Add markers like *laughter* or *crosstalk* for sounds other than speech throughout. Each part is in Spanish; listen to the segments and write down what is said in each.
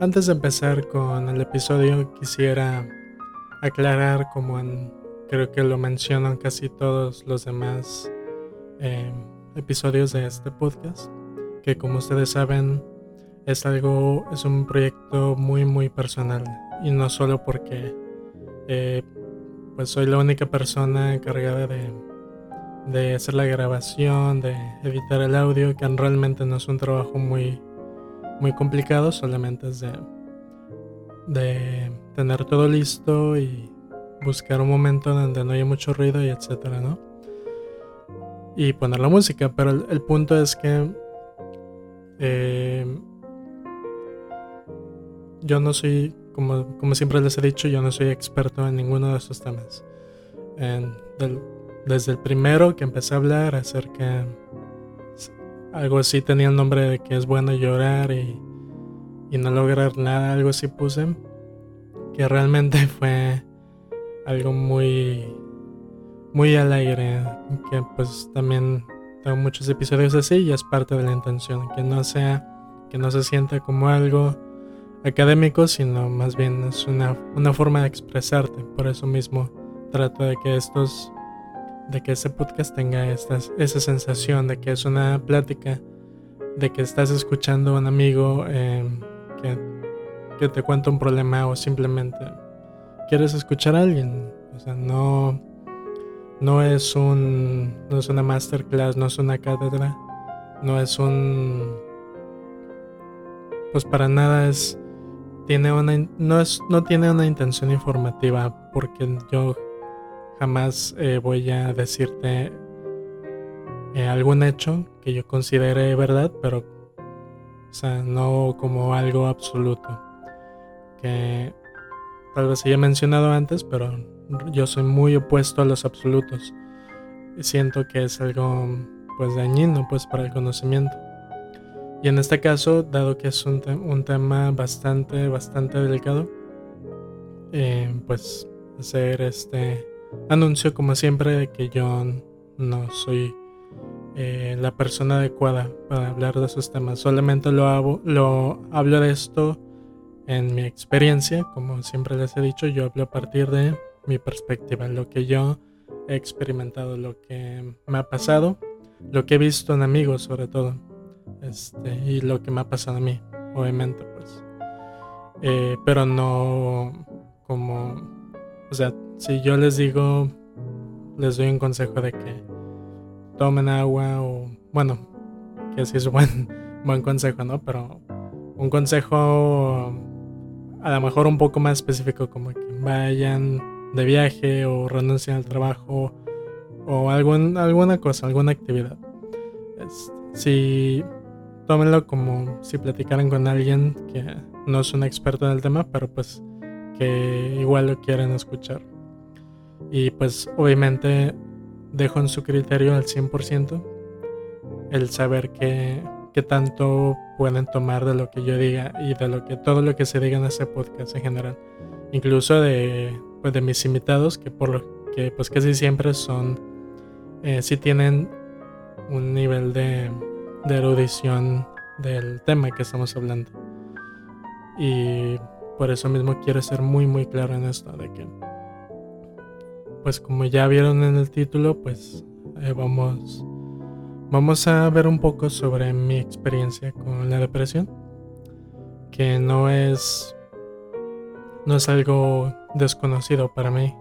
Antes de empezar con el episodio quisiera aclarar, como creo que lo mencionan casi todos los demás eh, episodios de este podcast, que como ustedes saben es algo, es un proyecto muy muy personal. Y no solo porque eh, pues soy la única persona encargada de, de hacer la grabación, de editar el audio, que realmente no es un trabajo muy muy complicado, solamente es de, de tener todo listo y buscar un momento donde no haya mucho ruido y etcétera, ¿no? Y poner la música, pero el, punto es que eh, yo no soy, como, como, siempre les he dicho, yo no soy experto en ninguno de esos temas. desde el primero que empecé a hablar acerca algo así tenía el nombre de que es bueno llorar y, no lograr nada, algo así puse. Que realmente *laughs* fue algo muy, muy alegre. Que pues también tengo muchos episodios así y es parte de la intención. Que no sea, que no se sienta como algo académico, sino más bien es una, una forma de expresarte. Por eso mismo trato de que estos de que ese podcast tenga esta, esa sensación de que es una plática, de que estás escuchando a un amigo em, que, que, te cuenta un problema o simplemente quieres escuchar a alguien. O sea, no, no, es, un, no es una masterclass, no es una cátedra, no es un... Pues para nada es... Tiene una, no, es, no tiene una intención informativa porque yo Jamás eh, voy a decirte eh, algún hecho que yo considere verdad, pero o sea, no como algo absoluto. Que tal vez haya mencionado antes, pero yo soy muy opuesto a los absolutos. Siento que es algo pues dañino pues para el conocimiento. Y en este caso, dado que es un, un tema bastante, bastante delicado, eh, pues hacer este Anuncio como siempre que yo no soy eh, la persona adecuada para hablar de esos temas. Solamente lo, hago, lo hablo de esto en mi experiencia. Como siempre les he dicho, yo hablo a partir de mi perspectiva, lo que yo he experimentado, lo que me ha pasado, lo que he visto en amigos sobre todo. Este, y lo que me ha pasado a mí, obviamente, pues. Eh, pero no como o sea, si yo les digo, les doy un consejo de que tomen agua o, bueno, que sí es buen, *laughs* buen consejo, ¿no? Pero un consejo a lo mejor un poco más específico, como que vayan de viaje o renuncien al trabajo o algún, alguna cosa, alguna actividad. si tómenlo como si platicaran con alguien que no es un experto en el tema, pero pues que igual lo quieren escuchar. Y pues obviamente dejo en su criterio al 100% el saber que, tanto pueden tomar de lo que yo diga y de lo que todo lo que se diga en ese podcast en general. Incluso de, pues, de mis invitados que por lo que pues casi siempre son, eh, tienen un nivel de, de erudición del tema que estamos hablando. Y por eso mismo quiero ser muy muy claro en esto de que pues como ya vieron en el título pues eh, vamos vamos a ver un poco sobre mi experiencia con la depresión que no es no es algo desconocido para mí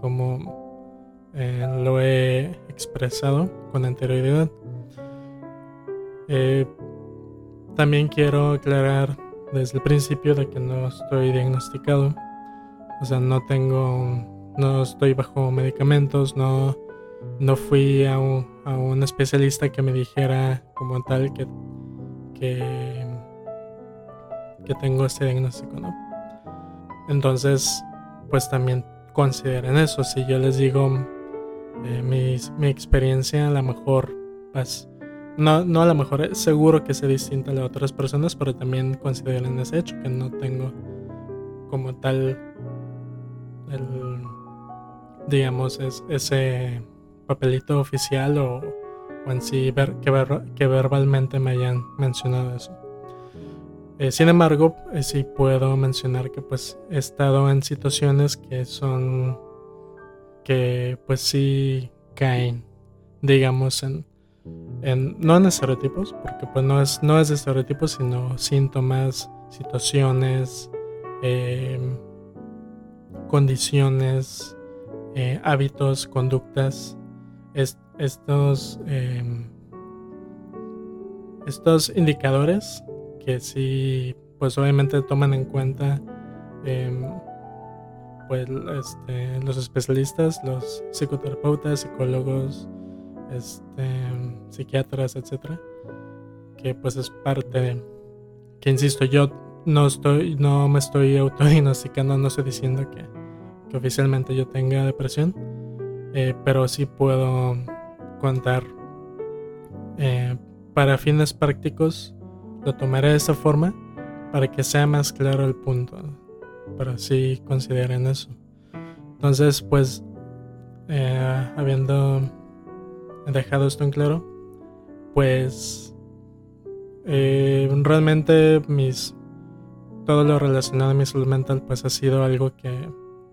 como eh, lo he expresado con anterioridad eh, también quiero aclarar desde el principio de que no estoy diagnosticado. O sea, no tengo, no estoy bajo medicamentos, no, no fui a un, a un especialista que me dijera como tal que, que, tengo este diagnóstico, ¿no? Entonces, pues también consideren eso. Si yo les digo eh, mi, mi, experiencia, a lo mejor, pues, no, no a lo mejor es seguro que sea distinta a la de otras personas, pero también consideren ese hecho, que no tengo como tal el, digamos, es, ese papelito oficial o, en sí ver, que, ver, que verbalmente me hayan mencionado eso. Eh, sin embargo, eh, sí puedo mencionar que pues he estado en situaciones que son que pues sí caen, digamos, en, en no en estereotipos, porque pues no es, no es estereotipos, sino síntomas, situaciones, em, condiciones, eh, hábitos, conductas, estos, em, estos indicadores que sí, pues obviamente toman en cuenta em, pues este, los especialistas, los psicoterapeutas, psicólogos, este, psiquiatras, etcétera, que pues es parte que insisto, yo no estoy, no me estoy autodiagnosticando, no estoy diciendo que, oficialmente yo tenga depresión, eh, pero sí puedo contar eh, para fines prácticos, lo tomaré de esta forma para que sea más claro el punto pero así consideren eso. Entonces, pues, eh, habiendo dejado esto en claro, pues realmente mis todo lo relacionado a mi salud mental pues ha sido algo que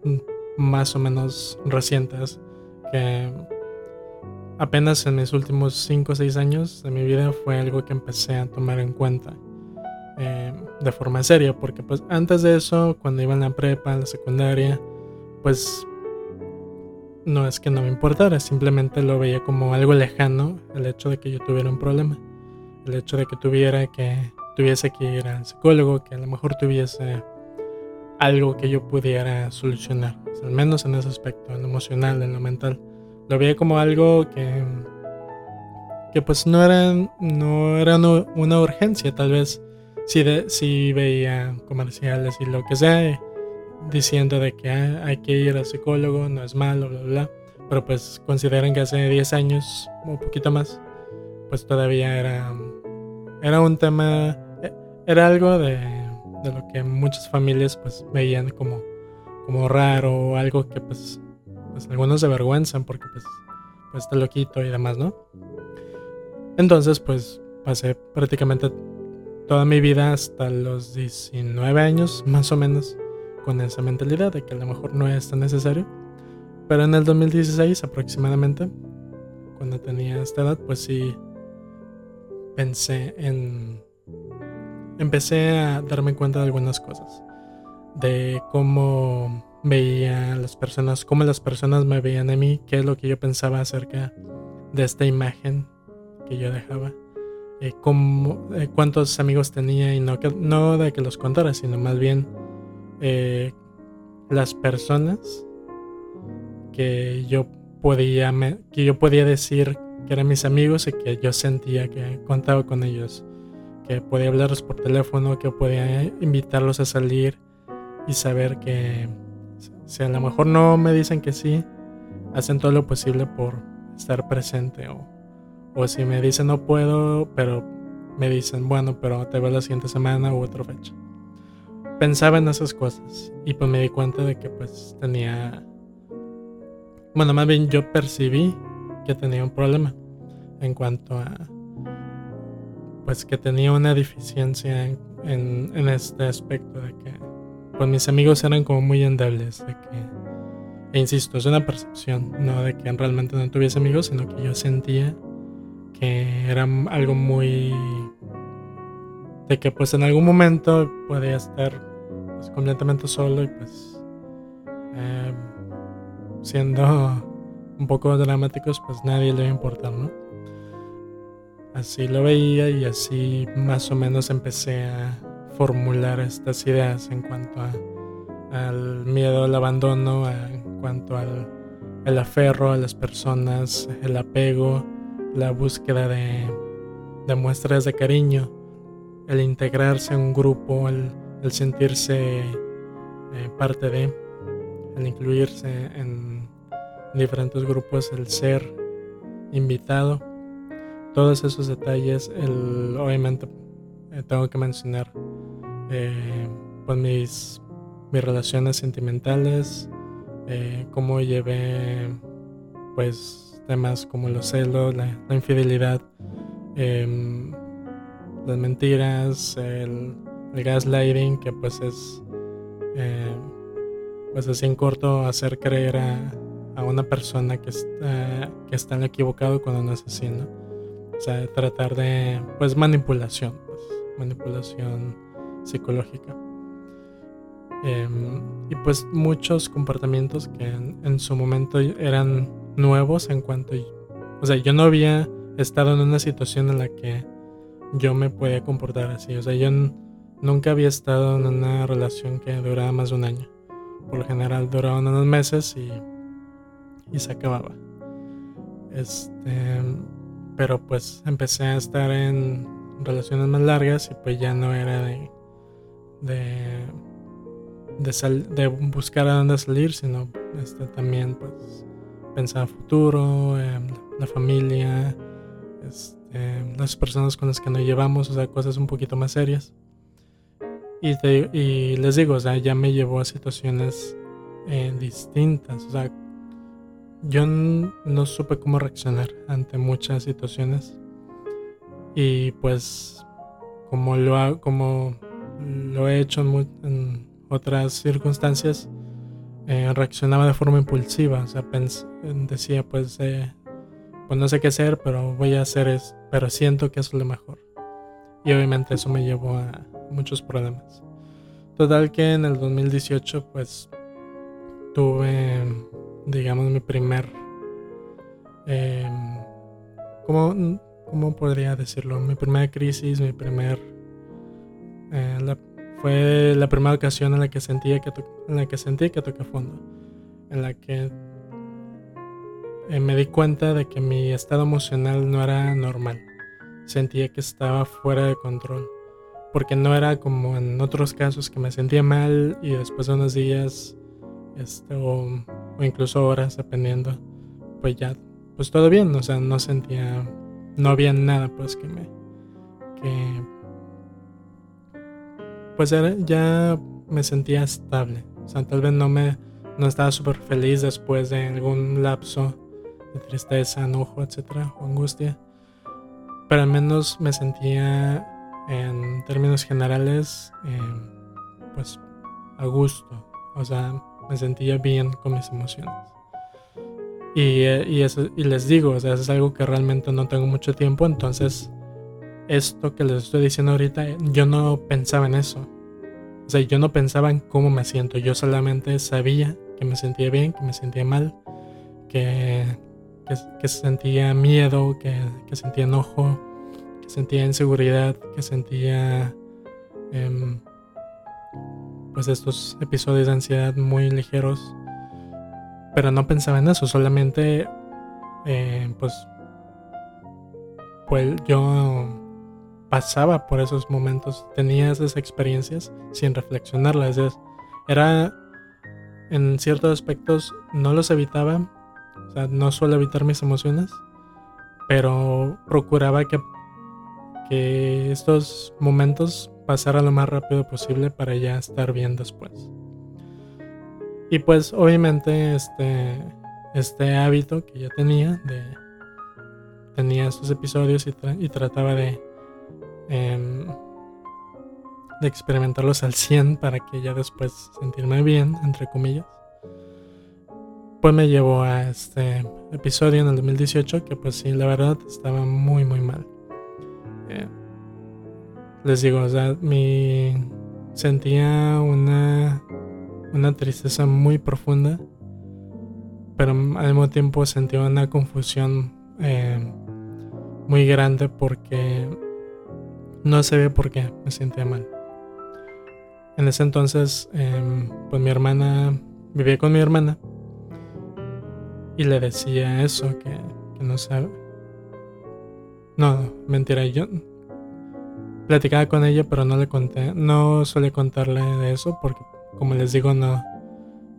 mm, más o menos recientes que apenas en mis últimos 5 o 6 años de mi vida fue algo que empecé a tomar en cuenta eh, de forma seria, porque pues antes de eso, cuando iba en la prepa, en la secundaria, pues no es que no me importara, simplemente lo veía como algo lejano el hecho de que yo tuviera un problema, el hecho de que tuviera que tuviese que ir al psicólogo, que a lo mejor tuviese algo que yo pudiera solucionar, al menos en ese aspecto, en lo emocional, en lo mental. Lo veía como algo que que pues no era, no era una urgencia, tal vez si, si veía comerciales y lo que sea, diciendo de que ah, hay que ir al psicólogo, no es malo, bla, bla, Pero pues consideren que hace 10 años o poquito más, pues todavía era, era un tema, e, era algo de, de lo que muchas familias pues veían como, como raro o algo que pues, pues algunos se avergüenzan porque pues, pues está loquito y demás, ¿no? Entonces pues pasé prácticamente toda mi vida hasta los 19 años, más o menos, con esa mentalidad de que a lo mejor no es tan necesario. Pero en el 2016 aproximadamente, cuando tenía esta edad, pues sí pensé en... Empecé a darme cuenta de algunas cosas. De cómo veía a las personas, cómo las personas me veían a mí, qué es lo que yo pensaba acerca de esta imagen que yo dejaba eh, eh, cuántos amigos tenía y no, que, no de que los contara, sino más bien eh, las personas que yo podía que yo podía decir que eran mis amigos y que yo sentía que contaba con ellos, que podía hablarlos por teléfono, que podía invitarlos a salir y saber que si a lo mejor no me dicen que sí, hacen todo lo posible por estar presente o o si me dicen no puedo, pero me dicen, bueno, pero te veo la siguiente semana u otra fecha. Pensaba en esas cosas y pues me di cuenta de que pues tenía... Bueno, más bien yo percibí que tenía un problema en cuanto a... Pues que tenía una deficiencia en, este aspecto de que pues mis amigos eran como muy endebles, de que... E insisto, es una percepción, no de que realmente no tuviese amigos, sino que yo sentía era algo muy de que pues en algún momento podía estar pues, completamente solo y pues em, siendo un poco dramáticos pues nadie le iba a importar no así lo veía y así más o menos empecé a formular estas ideas en cuanto a, al miedo al abandono en cuanto al aferro a las personas el apego la búsqueda de, muestras de cariño, el integrarse en un grupo, el, sentirse eh, parte de, el incluirse en diferentes grupos, el ser invitado, todos esos detalles, el, obviamente eh, tengo que mencionar eh, pues mis, mis relaciones sentimentales, cómo llevé pues temas como los celos, la, infidelidad, em, las mentiras, el gaslighting, que pues es, eh, pues así en corto, hacer creer a, a una persona que está, que está en equivocado cuando no es así, ¿no? Sea, tratar de, pues manipulación, pues, manipulación psicológica. Em, y pues muchos comportamientos que en, su momento eran nuevos en cuanto, o sea, yo no había estado en una situación en la que yo me podía comportar así, o sea, yo nunca había estado en una relación que duraba más de un año. Por lo general duraban unos meses y, y se acababa. Este, pero pues empecé a estar en relaciones más largas y pues ya no era de, de de, buscar a dónde salir, sino este, también pues pensar futuro, em, la familia, este, las personas con las que nos llevamos, o sea, cosas un poquito más serias. Y, y les digo, o sea, ya me llevó a situaciones eh, distintas, o sea, yo no supe cómo reaccionar ante muchas situaciones. Y pues como lo, como lo he hecho en, en otras circunstancias eh, reaccionaba de forma impulsiva, o sea, decía pues, eh, pues no sé qué hacer, pero voy a hacer es, pero siento que es lo mejor. Y obviamente eso me llevó a muchos problemas. Total que en el 2018 pues tuve, digamos, mi primer, eh, ¿cómo, ¿cómo, podría decirlo? Mi primera crisis, mi primer, eh, fue la primera ocasión en la que sentía que, en la que, sentí que toqué fondo, en la que eh, me di cuenta de que mi estado emocional no era normal. Sentía que estaba fuera de control, porque no era como en otros casos que me sentía mal y después de unos días este, o, incluso horas, dependiendo, pues ya, pues todo bien, o sea, no sentía, no había nada pues que me, que pues ya me sentía estable. O sea, tal vez no me no estaba súper feliz después de algún lapso de tristeza, enojo, etcétera, o angustia. Pero al menos me sentía en términos generales em, pues a gusto. O sea, me sentía bien con mis emociones. Y, y, eso, y les digo, o sea, es algo que realmente no tengo mucho tiempo, entonces esto que les estoy diciendo ahorita, yo no pensaba en eso. O sea, yo no pensaba en cómo me siento, yo solamente sabía que me sentía bien, que me sentía mal, que, que, sentía miedo, que, que, sentía enojo, que sentía inseguridad, que sentía em, pues estos episodios de ansiedad muy ligeros. Pero no pensaba en eso, solamente eh, pues, pues yo pasaba por esos momentos, tenía esas experiencias sin reflexionarlas. Era, en ciertos aspectos, no los evitaba, o sea, no suelo evitar mis emociones, pero procuraba que, que estos momentos pasaran lo más rápido posible para ya estar bien después. Y pues obviamente este, este hábito que ya tenía de tenía estos episodios y trataba de Em, de experimentarlos al 100 para que ya después sentirme bien, entre comillas. Pues me llevó a este episodio en el 2018 que pues sí, la verdad estaba muy muy mal. Eh, les digo, o sea, sentía una una tristeza muy profunda, pero al mismo tiempo sentía una confusión eh, muy grande porque no sabía por qué me sentía mal. En ese entonces, em, pues mi hermana, vivía con mi hermana y le decía eso, que, no sabe. No, mentira, yo platicaba con ella, pero no le conté, no suele contarle de eso porque, como les digo, no,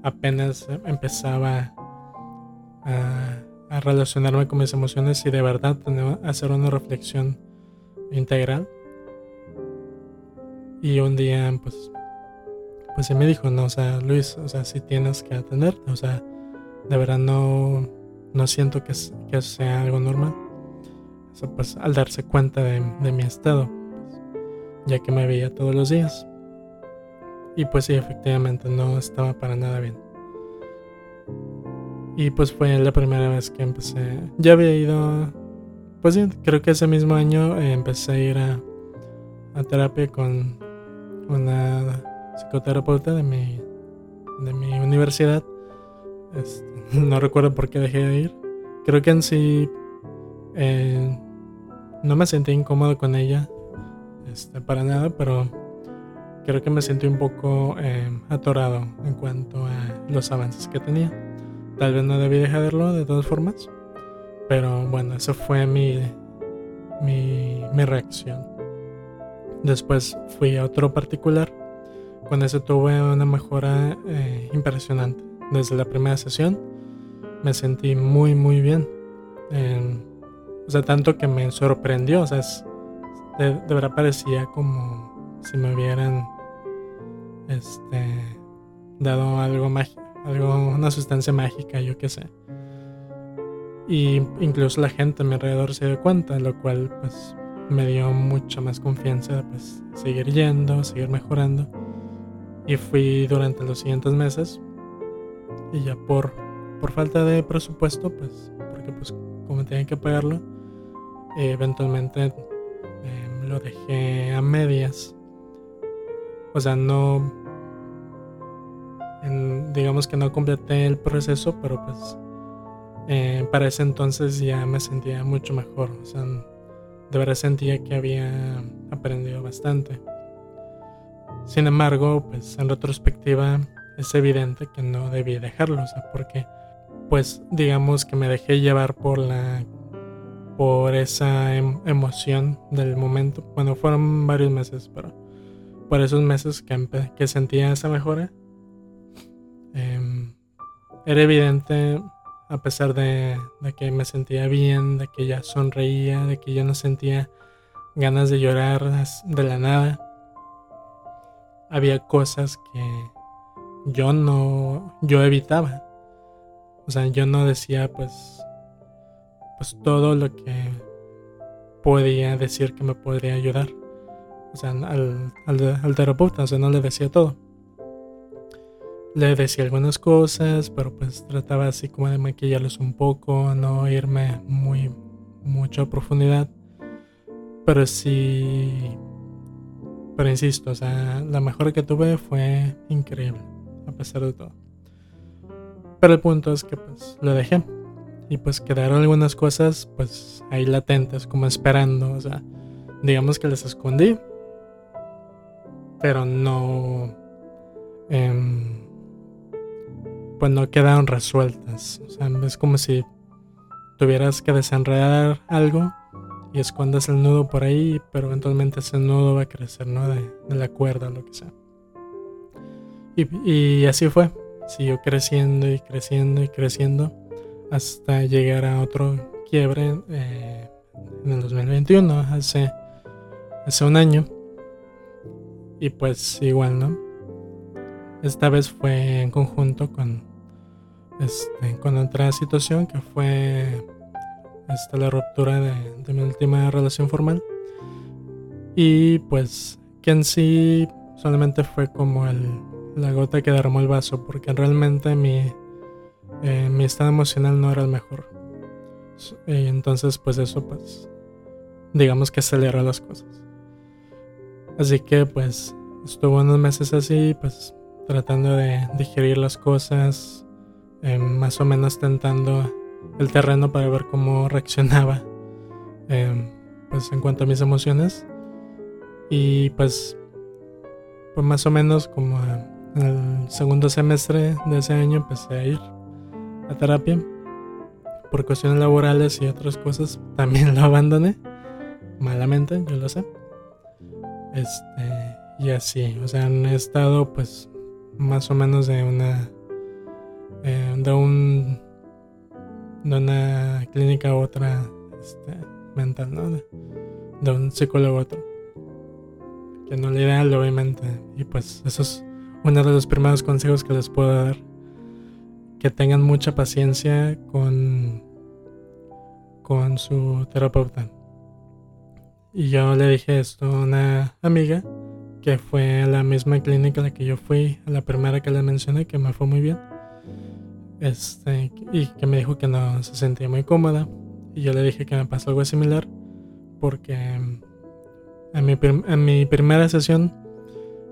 apenas empezaba a, relacionarme con mis emociones y de verdad tenía hacer una reflexión integral y un día, pues, pues me dijo, no, o sea, Luis, o sea, si tienes que atenderte, o sea, de verdad no, no siento que, que sea algo normal. O sea, pues al darse cuenta de, mi estado. Ya que me veía todos los días. Y pues sí, efectivamente no estaba para nada bien. Y pues fue la primera vez que empecé. Ya había ido, pues sí, creo que ese mismo año eh, empecé a ir a, a terapia con una psicoterapeuta de mi, de mi universidad. Este, *laughs* no recuerdo por qué dejé de ir. Creo que en sí eh, no me sentí incómodo con ella, este, para nada, pero creo que me sentí un poco eh, atorado en cuanto a los avances que tenía. Tal vez no debí dejarlo de todas formas, pero bueno, eso fue mi, mi, mi reacción. Después fui a otro particular. Con ese tuve una mejora eh, impresionante. Desde la primera sesión me sentí muy, muy bien. o sea, tanto que me sorprendió. O sea, de, verdad parecía como si me hubieran este, dado algo mágico, algo, una sustancia mágica, yo qué sé. Y incluso la gente a mi alrededor se dio cuenta, lo cual pues me dio mucha más confianza pues seguir yendo, seguir mejorando. Y fui durante los siguientes meses. Y ya por, por falta de presupuesto, pues, porque pues como tenía que pagarlo, eventualmente lo dejé a medias. O sea, no... digamos que no completé el proceso, pero pues eh, para ese entonces ya me sentía mucho mejor. O sea, de verdad sentía que había aprendido bastante. Sin embargo, pues en retrospectiva es evidente que no debí dejarlo, o sea, porque pues digamos que me dejé llevar por la por esa em, emoción del momento. Bueno, fueron varios meses, pero por esos meses que, que sentía esa mejora, em, era evidente a pesar de, que me sentía bien, de que ya sonreía, de que ya no sentía ganas de llorar de la nada. Había cosas que yo no, yo evitaba. O sea, yo no decía pues, pues todo lo que podía decir que me podría ayudar. O sea, al, al, terapeuta, o sea, no le decía todo le decía algunas cosas, pero pues trataba así como de maquillarlos un poco, no irme muy mucho a profundidad. Pero sí, pero insisto, o sea, la mejor que tuve fue increíble, a pesar de todo. Pero el punto es que pues lo dejé. Y pues quedaron algunas cosas pues ahí latentes, como esperando, o sea, digamos que las escondí. Pero no... Eh, pues no quedaron resueltas. O sea, es como si tuvieras que desenredar algo y escondas el nudo por ahí, pero eventualmente ese nudo va a crecer, ¿no? De, la cuerda lo que sea. Y, así fue. Siguió creciendo y creciendo y creciendo hasta llegar a otro quiebre eh, en el 2021, hace, hace un año. Y pues igual, ¿no? Esta vez fue en conjunto con, este, con otra situación que fue este, la ruptura de, mi última relación formal. Y pues que en sí solamente fue como el, la gota que derramó el vaso, porque realmente mi, eh, mi estado emocional no era el mejor. Y entonces pues eso pues digamos que aceleró las cosas. Así que pues estuvo unos meses así, pues tratando de digerir las cosas, eh, más o menos tentando el terreno para ver cómo reaccionaba eh, pues en cuanto a mis emociones y pues pues más o menos como en el segundo semestre de ese año empecé a ir a terapia por cuestiones laborales y otras cosas también lo abandoné malamente yo lo sé este y así o sea han estado pues más o menos de una eh, de un de una clínica a otra este, mental, ¿no? De, un psicólogo a otro. Que no le ideal, obviamente. Y pues eso es uno de los primeros consejos que les puedo dar. Que tengan mucha paciencia con, con su terapeuta. y yo le dije esto a una amiga que fue a la misma clínica a la que yo fui, a la primera que le mencioné, que me fue muy bien. Este, y que me dijo que no se sentía muy cómoda. Y yo le dije que me pasó algo similar porque en mi, mi primera sesión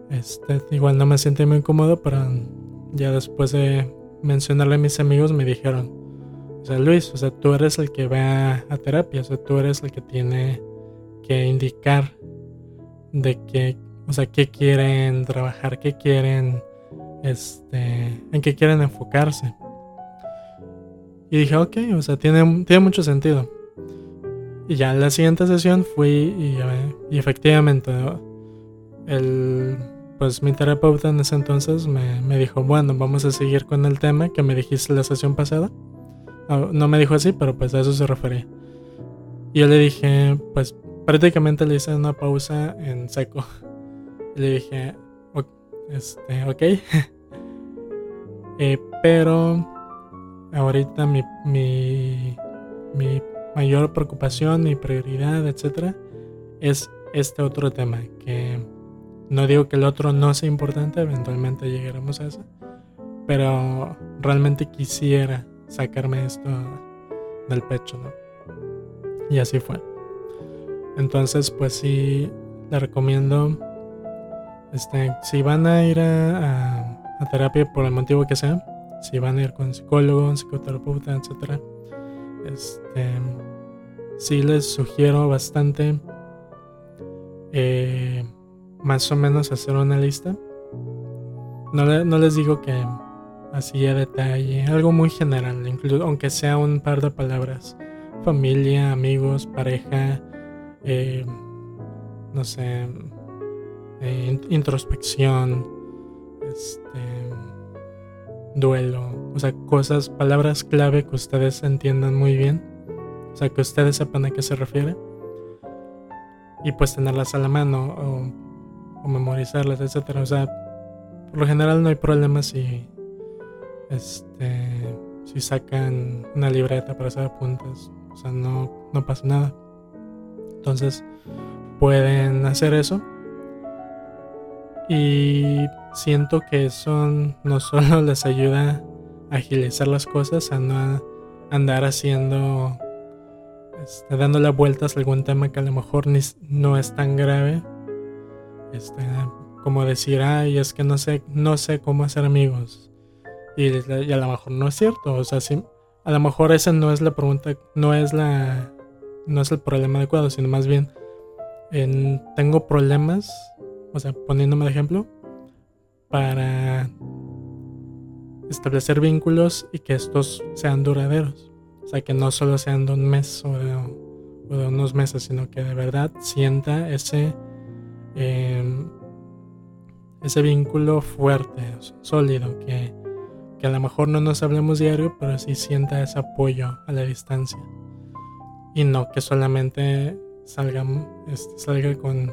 este, igual no me sentí muy cómodo, pero ya después de mencionarle a mis amigos me dijeron, o sea, Luis, o sea, tú eres el que va a terapia, o sea, tú eres el que tiene que indicar de qué, o sea, qué quieren trabajar, qué quieren, este, en qué quieren enfocarse. Y dije, ok, o sea, tiene, tiene mucho sentido. Y ya en la siguiente sesión fui y, y efectivamente el, pues mi terapeuta en ese entonces me, me, dijo, bueno, vamos a seguir con el tema que me dijiste la sesión pasada. Ah, no me dijo así, pero pues a eso se refería. Yo le dije, pues prácticamente le hice una pausa en seco. *laughs* Le dije, este, ok. *laughs* eh, pero ahorita mi, mi, mi mayor preocupación, mi prioridad, etcétera, es este otro tema. Que no digo que el otro no sea importante, eventualmente llegaremos a eso. Pero realmente quisiera sacarme esto del pecho, ¿no? Y así fue. Entonces, pues sí, le recomiendo. Este, si van a ir a, terapia por el motivo que sea, si van a ir con psicólogo, psicoterapeuta, etc. Este, sí les sugiero bastante eh, más o menos hacer una lista. No, no les digo que así a detalle, algo muy general, incluso aunque sea un par de palabras. Familia, amigos, pareja, eh, no sé, eh, introspección, este, duelo, o sea, cosas, palabras clave que ustedes entiendan muy bien, o sea, que ustedes sepan a qué se refiere, y pues tenerlas a la mano o, memorizarlas, etcétera, o sea, por lo general no hay problema si, este, si sacan una libreta para hacer apuntes, o sea, no, no pasa nada. Entonces pueden hacer eso. Y siento que eso no solo *laughs* les ayuda a agilizar las cosas, a no andar haciendo, este, dándole vueltas a algún tema que a lo mejor ni, no es tan grave. Este, como decir, ay, es que no sé, no sé cómo hacer amigos. Y, a lo mejor no es cierto. O sea, sí, a lo mejor esa no es la pregunta, no es la, no es el problema adecuado, sino más bien en, tengo problemas, o sea, poniéndome de ejemplo, para establecer vínculos y que estos sean duraderos. O sea, que no solo sean de un mes o de, unos meses, sino que de verdad sienta ese, em, ese vínculo fuerte, sólido, que, que a lo mejor no nos hablemos diario, pero sí sienta ese apoyo a la distancia. Y no que solamente salga, este, salga con,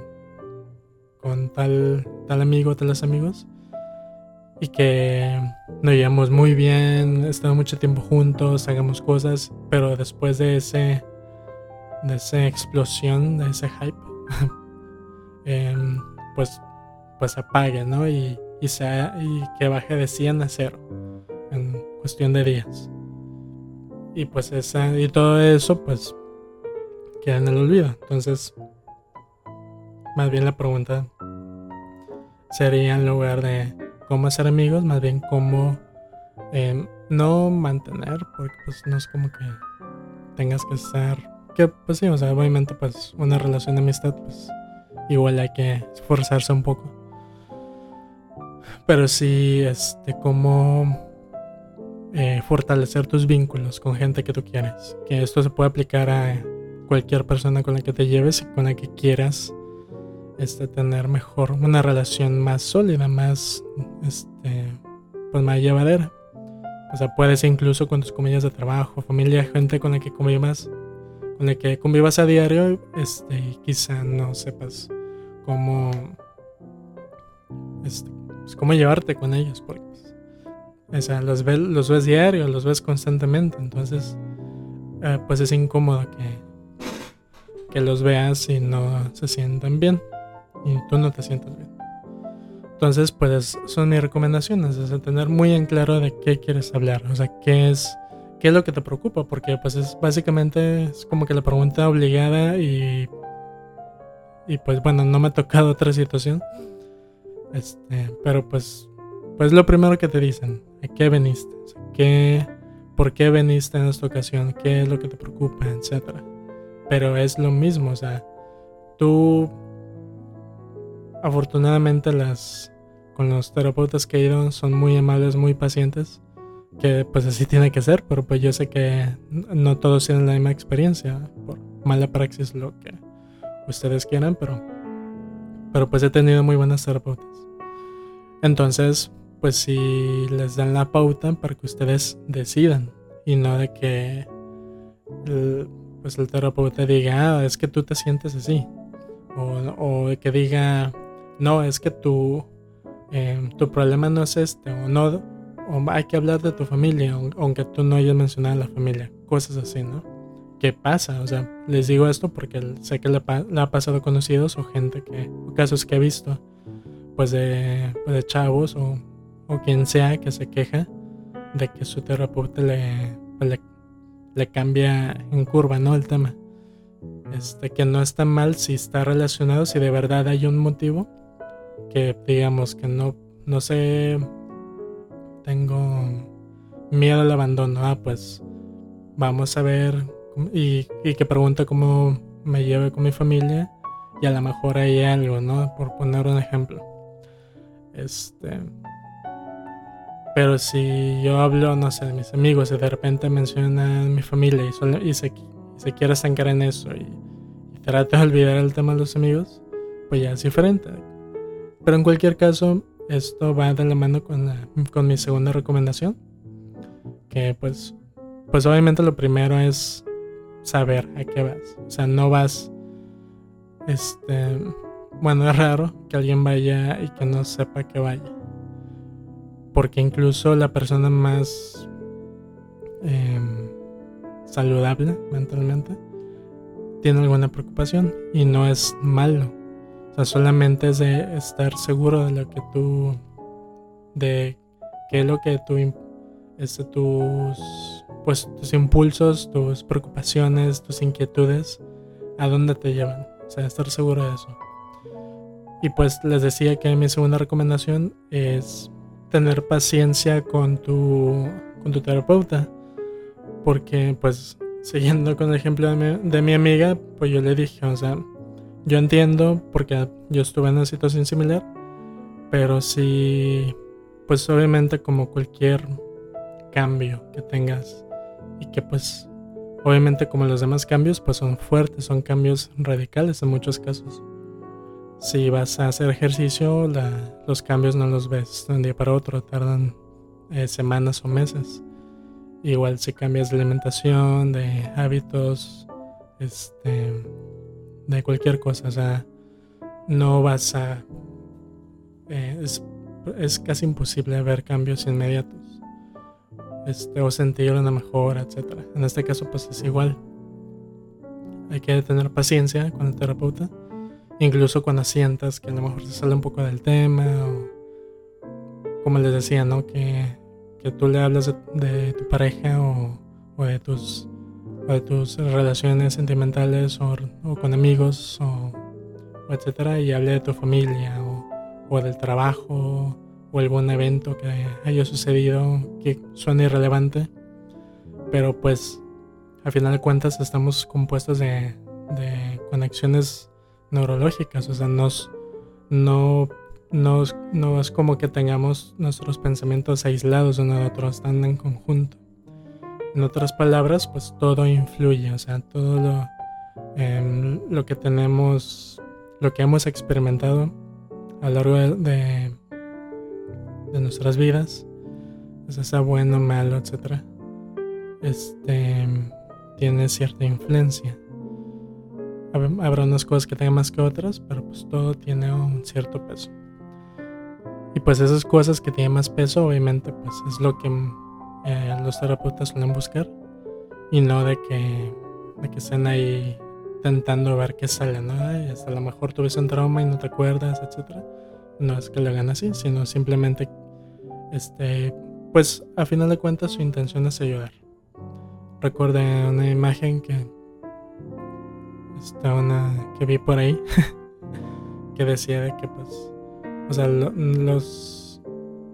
con tal, tal amigo, tales amigos y que nos llevamos muy bien, estamos mucho tiempo juntos, hagamos cosas, pero después de ese de esa explosión, de ese hype, *laughs* em, pues pues apague, ¿no? Y, y, sea, y que baje de 100 a 0 en cuestión de días. Y pues esa, y todo eso, pues queda en el olvido. Entonces, más bien la pregunta sería en lugar de cómo hacer amigos, más bien cómo em, no mantener, porque pues no es como que tengas que estar, que pues sí, o sea, obviamente pues una relación de amistad pues igual hay que esforzarse un poco. Pero sí, este, cómo eh, fortalecer tus vínculos con gente que tú quieres. Que esto se puede aplicar a cualquier persona con la que te lleves y con la que quieras este, tener mejor una relación más sólida, más este, pues más llevadera. O sea, puedes incluso con tus compañeros de trabajo, familia, gente con la que convivas, con la que convivas a diario, este, quizá no sepas cómo, pues, cómo llevarte con ellos, porque o sea, los, ves, los ves diario, los ves constantemente, entonces, eh, pues es incómodo que que los veas y no se sientan bien y tú no te sientas bien. Entonces, pues son mis recomendaciones, es tener muy en claro de qué quieres hablar, o sea, qué es, qué es lo que te preocupa, porque pues es básicamente es como que la pregunta obligada y, y pues bueno, no me ha tocado otra situación, este, pero pues, pues lo primero que te dicen, ¿a qué veniste? ¿qué, ¿Por qué veniste en esta ocasión? ¿Qué es lo que te preocupa? Etcétera. Pero es lo mismo, o sea, tú afortunadamente las con los terapeutas que he ido son muy amables, muy pacientes, que pues así tiene que ser, pero pues yo sé que no todos tienen la misma experiencia, por mala praxis lo que ustedes quieran, pero pero pues he tenido muy buenas terapeutas. Entonces, pues si les dan la pauta para que ustedes decidan y no de que pues el terapeuta diga, ah, es que tú te sientes así. O, o que diga, no, es que tu, em, tu problema no es este, o no, o hay que hablar de tu familia, aunque tú no hayas mencionado a la familia, cosas así, ¿no? ¿Qué pasa? O sea, les digo esto porque sé que le, ha pasado conocidos o gente que, o casos que he visto, pues de, pues de chavos o, o, quien sea que se queja de que su terapeuta le, pues le, le cambia en curva, ¿no? El tema. Este, que no está mal si está relacionado, si de verdad hay un motivo que digamos que no, no sé, tengo miedo al abandono, ah, pues vamos a ver y, y que pregunta cómo me lleve con mi familia y a lo mejor hay algo, ¿no? Por poner un ejemplo. Este. Pero si yo hablo, no sé, de mis amigos y de repente mencionan mi familia y, solo, y, se, se, quiere estancar en eso y, y trata de olvidar el tema de los amigos, pues ya es diferente. Pero en cualquier caso, esto va de la mano con, con mi segunda recomendación. Que pues, pues obviamente lo primero es saber a qué vas. O sea, no vas, este, bueno, es raro que alguien vaya y que no sepa que vaya. Porque incluso la persona más em, saludable mentalmente tiene alguna preocupación y no es malo solamente es de estar seguro de lo que tú, de qué es lo que tú, este, tus, pues, tus impulsos, tus preocupaciones, tus inquietudes, a dónde te llevan. O sea, estar seguro de eso. Y pues les decía que mi segunda recomendación es tener paciencia con tu, con tu terapeuta. Porque pues siguiendo con el ejemplo de mi, de mi amiga, pues yo le dije, o sea, yo entiendo porque yo estuve en una situación similar, pero sí, pues obviamente como cualquier cambio que tengas y que pues obviamente como los demás cambios pues son fuertes, son cambios radicales en muchos casos. Si vas a hacer ejercicio, los cambios no los ves de un día para otro, tardan eh, semanas o meses. Igual si cambias de alimentación, de hábitos, este, de cualquier cosa. O sea, no vas a... Eh, es, casi imposible ver cambios inmediatos. Este, o sentir una mejora, etc. En este caso, pues es igual. Hay que tener paciencia con el terapeuta. Incluso cuando sientas que a lo mejor se sale un poco del tema. O como les decía, ¿no? Que, que tú le hablas de, tu pareja o, o de tus de tus relaciones sentimentales o, con amigos o, etcétera y hable de tu familia o, del trabajo o algún evento que haya sucedido que suene irrelevante. Pero pues a final de cuentas estamos compuestos de, conexiones neurológicas. O sea nos, no, nos, no es como que tengamos nuestros pensamientos aislados uno de otro están en conjunto. En otras palabras, pues todo influye, o sea, todo lo, em, lo que tenemos, lo que hemos experimentado a lo largo de, de, nuestras vidas, ya sea bueno, malo, etc., este, tiene cierta influencia. Habrá unas cosas que tengan más que otras, pero pues todo tiene un cierto peso. Y pues esas cosas que tienen más peso, obviamente, pues es lo que eh, los terapeutas suelen buscar y no de que, de que estén ahí intentando ver qué sale, ¿no? Hasta a lo mejor tuviste un trauma y no te acuerdas, etcétera. No es que lo hagan así, sino simplemente, este, pues a final de cuentas su intención es ayudar. Recuerde una imagen que, está una que vi por ahí, *laughs* que decía de que pues, o sea, los,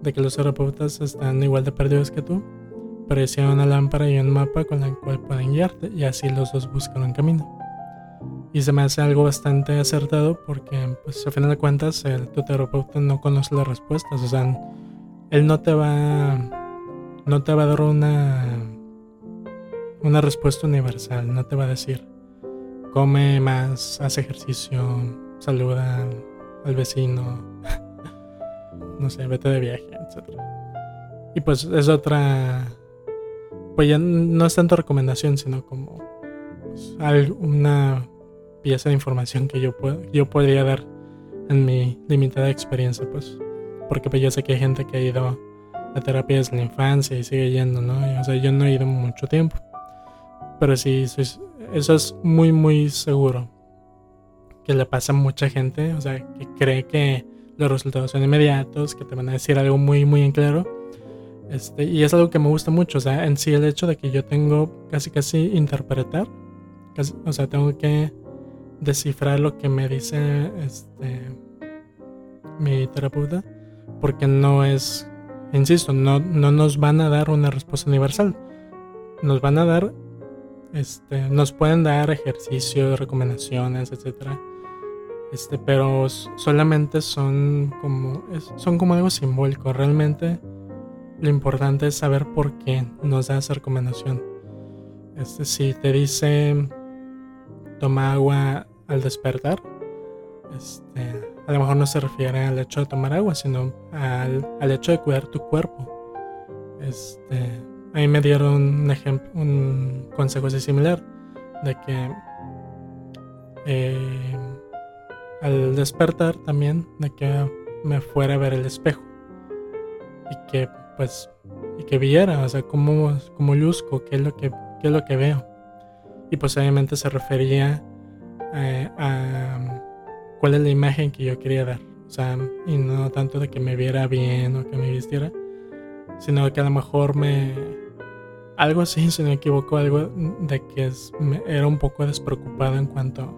de que los terapeutas están igual de perdidos que tú, pero decía una lámpara y un mapa con la cual pueden guiarte y así los dos buscan un camino. Y se me hace algo bastante acertado porque, pues, a final de cuentas, el, tu terapeuta no conoce las respuestas. O sea, él no te va. No te va a dar una. Una respuesta universal. No te va a decir. Come más, haz ejercicio, saluda al vecino. *laughs* no sé, vete de viaje, etc. Y pues es otra. Pues ya no es tanto recomendación, sino como. Pues, una esa de información que yo, puedo, yo podría dar en mi limitada experiencia, pues. Porque pues yo sé que hay gente que ha ido a terapia desde la infancia y sigue yendo, ¿no? o sea, yo no he ido mucho tiempo. Pero sí, eso es muy, muy seguro. Que le pasa a mucha gente, o sea, que cree que los resultados son inmediatos, que te van a decir algo muy, muy en claro. Este, y es algo que me gusta mucho, o sea, en sí el hecho de que yo tengo casi, casi interpretar, o sea, tengo que descifrar lo que me dice este mi terapeuta porque no es insisto no, no nos van a dar una respuesta universal. Nos van a dar este nos pueden dar ejercicios recomendaciones etcétera. Este pero solamente son como son como algo simbólico. Realmente lo importante es saber por qué nos da esa recomendación. Este si te dice toma agua al despertar, este, a lo mejor no se refiere al hecho de tomar agua, sino al, al hecho de cuidar tu cuerpo. Este, a mí me dieron un ejemplo, un consejo así similar, de que eh, al despertar también, de que me fuera a ver el espejo y que pues y que viera, o sea, cómo, cómo luzco, qué es lo que qué es lo que veo. Y pues obviamente se refería eh, a cuál es la imagen que yo quería dar. O sea, y no tanto de que me viera bien o que me vistiera, sino que a lo mejor me... Algo así, si no me equivoco, algo de que era un poco despreocupado en cuanto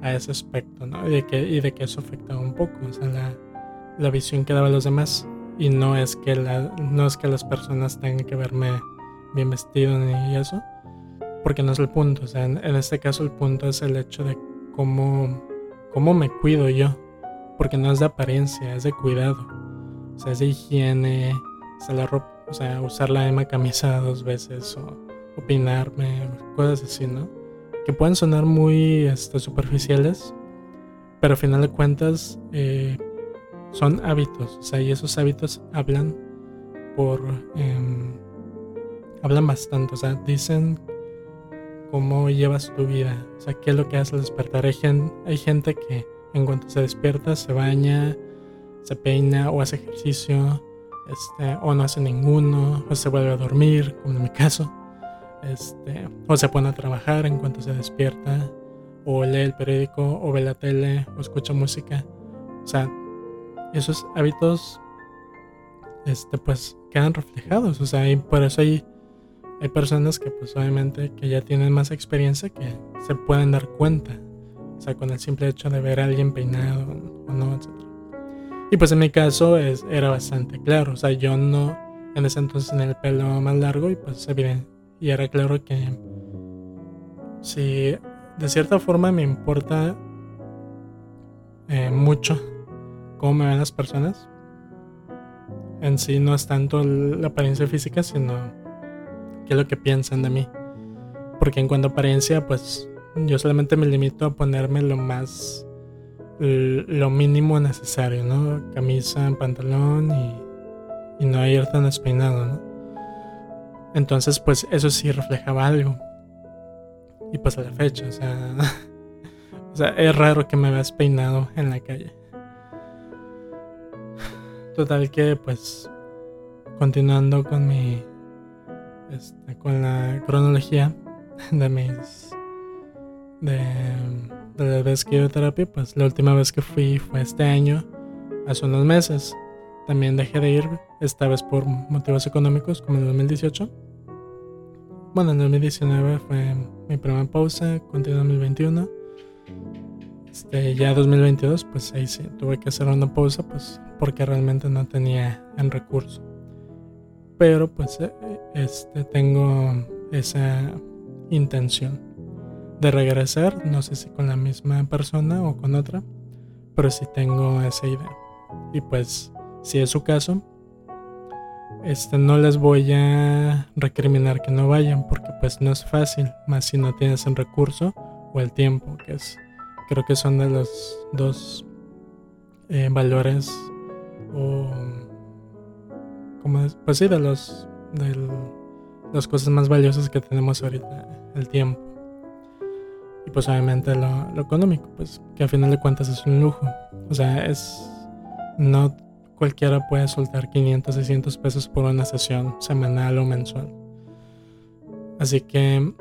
a ese aspecto, ¿no? Y de que, y de que eso afectaba un poco, o sea, la, la visión que daba a los demás. Y no es que la, no es que las personas tengan que verme bien vestido ni eso, porque no es el punto. O sea, en, este caso el punto es el hecho de cómo, cómo me cuido yo. Porque no es de apariencia, es de cuidado. O sea, es de higiene, o la ropa, o sea, usar la misma camisa dos veces o opinarme, cosas así, ¿no? Que pueden sonar muy este, superficiales, pero al final de cuentas eh, son hábitos. O sea, y esos hábitos hablan por... Em, hablan bastante. O sea, dicen cómo llevas tu vida, o sea, qué es lo que haces al despertar. Hay gente, que en cuanto se despierta se baña, se peina o hace ejercicio, este, o no hace ninguno, o se vuelve a dormir, como en mi caso, este, o se pone a trabajar en cuanto se despierta, o lee el periódico, o ve la tele, o escucha música. O sea, esos hábitos, este, pues quedan reflejados, o sea, y por eso hay hay personas que pues obviamente que ya tienen más experiencia que se pueden dar cuenta. O sea, con el simple hecho de ver a alguien peinado o no, etc. Y pues en mi caso es, era bastante claro. O sea, yo no en ese entonces tenía el pelo más largo y pues evidente. Y era claro que si de cierta forma me importa eh, mucho cómo me ven las personas. En sí no es tanto la apariencia física, sino qué es lo que piensan de mí. Porque en cuanto a apariencia, pues yo solamente me limito a ponerme lo más, lo mínimo necesario, ¿no? Camisa, pantalón y, y no ir tan despeinado, ¿no? Entonces, pues eso sí reflejaba algo. Y pues a la fecha, o sea, *laughs* o sea, es raro que me veas peinado en la calle. Total que, pues, continuando con mi este, con la cronología de mis, de, de la vez que iba terapia, pues la última vez que fui fue este año, hace unos meses. También dejé de ir, esta vez por motivos económicos, como en el 2018. Bueno, en el 2019 fue mi primera pausa, continuó en 2021. Este, ya 2022, pues ahí sí, tuve que hacer una pausa, pues porque realmente no tenía en recurso. Pero pues eh, este, tengo esa intención de regresar, no sé si con la misma persona o con otra, pero sí tengo esa idea. Y pues si es su caso, este no les voy a recriminar que no vayan porque pues no es fácil, más si no tienes el recurso o el tiempo, que es creo que son de los dos eh, valores o pues sí de los de las cosas más valiosas que tenemos ahorita, el tiempo. Y pues obviamente lo, lo económico, pues que al final de cuentas es un lujo. O sea, es no cualquiera puede soltar 500, 600 pesos por una sesión semanal o mensual. Así que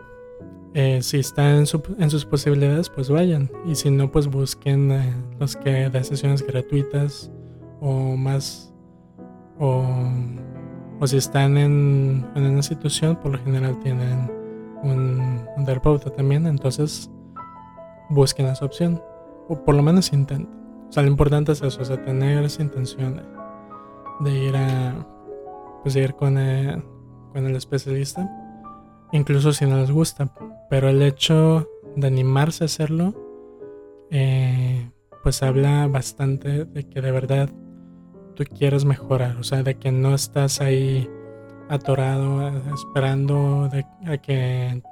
eh, si están en, sus posibilidades, pues vayan. Y si no, pues busquen eh, los que de sesiones gratuitas o más. O, o si están en, en, una situación, por lo general tienen un, un terapeuta también. Entonces busquen esa opción. O por lo menos intenten. O sea, lo importante es eso, o sea, tener esa intención de, ir a, pues ir con el, con el especialista, incluso si no les gusta, pero el hecho de animarse a hacerlo, eh, pues habla bastante de que de verdad tú quieres mejorar, o sea, de que no estás ahí atorado esperando a que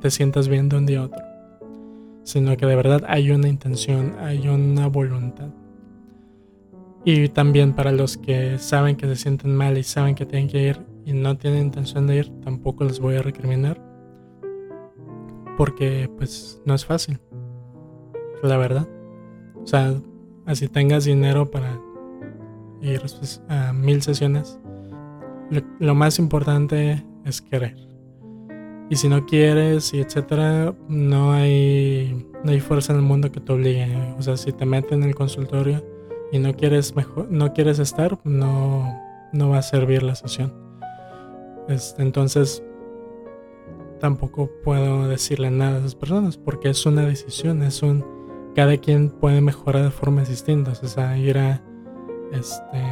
te sientas bien de un día a otro sino que de verdad hay una intención, hay una voluntad. Y también para los que saben que se sienten mal y saben que tienen que ir y no tienen intención de ir, tampoco les voy a recriminar. Porque pues no es fácil. La verdad. O sea, así tengas dinero para pues, a mil sesiones, lo más importante es querer. Y si no quieres y etcétera, no hay, no hay fuerza en el mundo que te obligue. O sea, si te meten en el consultorio y no quieres mejor, no quieres estar, no, no va a servir la sesión. Este, entonces, tampoco puedo decirle nada a esas personas porque es una decisión, es un cada quien puede mejorar de formas distintas. O sea, ir a este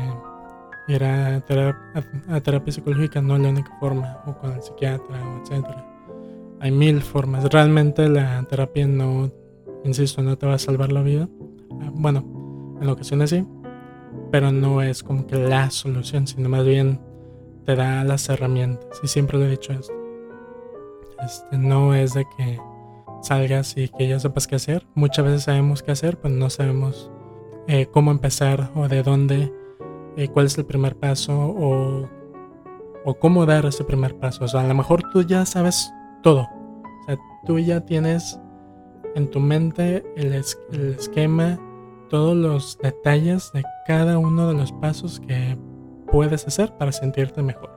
ir a, terapia, psicológica no es la única forma, o con el psiquiatra, o etcétera. Hay mil formas. Realmente la terapia no, insisto, no te va a salvar la vida. Ah, bueno, en ocasiones sí, pero no es como que la solución, sino más bien te da las herramientas. Y siempre lo he dicho esto. Este, no es de que salgas y que ya sepas qué hacer. Muchas veces sabemos qué hacer, pero no sabemos eh, cómo empezar o de dónde eh, cuál es el primer paso o, o, cómo dar ese primer paso. O sea, a lo mejor tú ya sabes todo. O sea, tú ya tienes en tu mente el, el esquema, todos los detalles de cada uno de los pasos que puedes hacer para sentirte mejor.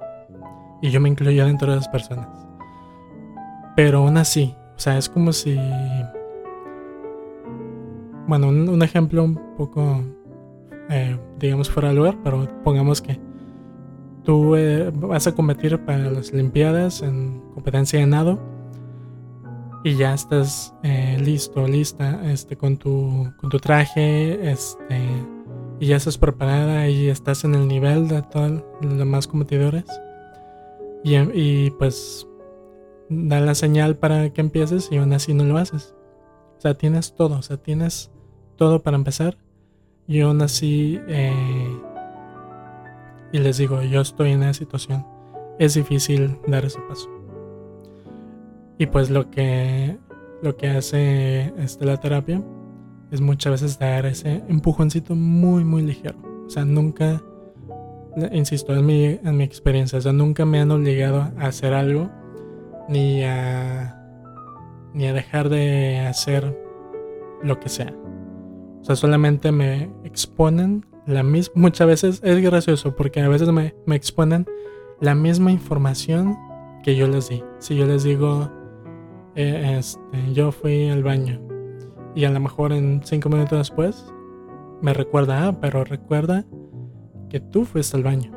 Y yo me incluyo dentro de las personas. Pero aún así, o sea, es como si... Bueno, un ejemplo un poco eh, digamos, fuera de lugar, pero pongamos que tú eh, vas a competir para las Olimpiadas en competencia de nado y ya estás eh, listo, lista, este, con tu, con tu traje, este, y ya estás preparada y estás en el nivel de todos los demás competidores. Y, y pues da la señal para que empieces y aún así no lo haces. O sea, tienes todo, o sea, tienes todo para empezar y aún así, eh, y les digo, yo estoy en esa situación, es difícil dar ese paso. Y pues lo que, lo que hace este, la terapia es muchas veces dar ese empujoncito muy, muy ligero. O sea, nunca, insisto, en mi, en mi experiencia, o sea, nunca me han obligado a hacer algo ni a, ni a dejar de hacer lo que sea. O sea, solamente me exponen la misma. Muchas veces es gracioso porque a veces me, me exponen la misma información que yo les di. Si yo les digo, eh, este, yo fui al baño y a lo mejor en cinco minutos después me recuerda, ah, pero recuerda que tú fuiste al baño.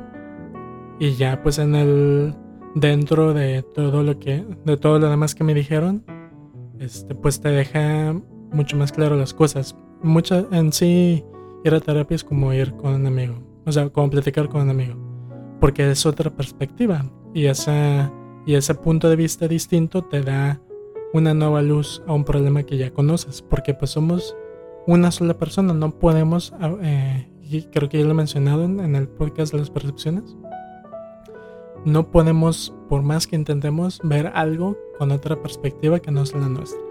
Y ya pues en el dentro de todo lo que de todo lo demás que me dijeron, este pues te deja mucho más claro las cosas. Mucha en sí ir a terapia es como ir con un amigo, o sea, como platicar con un amigo, porque es otra perspectiva y esa y ese punto de vista distinto te da una nueva luz a un problema que ya conoces, porque pues somos una sola persona, no podemos, ah, eh, creo que ya lo he mencionado en, el podcast de las percepciones, no podemos, por más que intentemos, ver algo con otra perspectiva que no es la nuestra.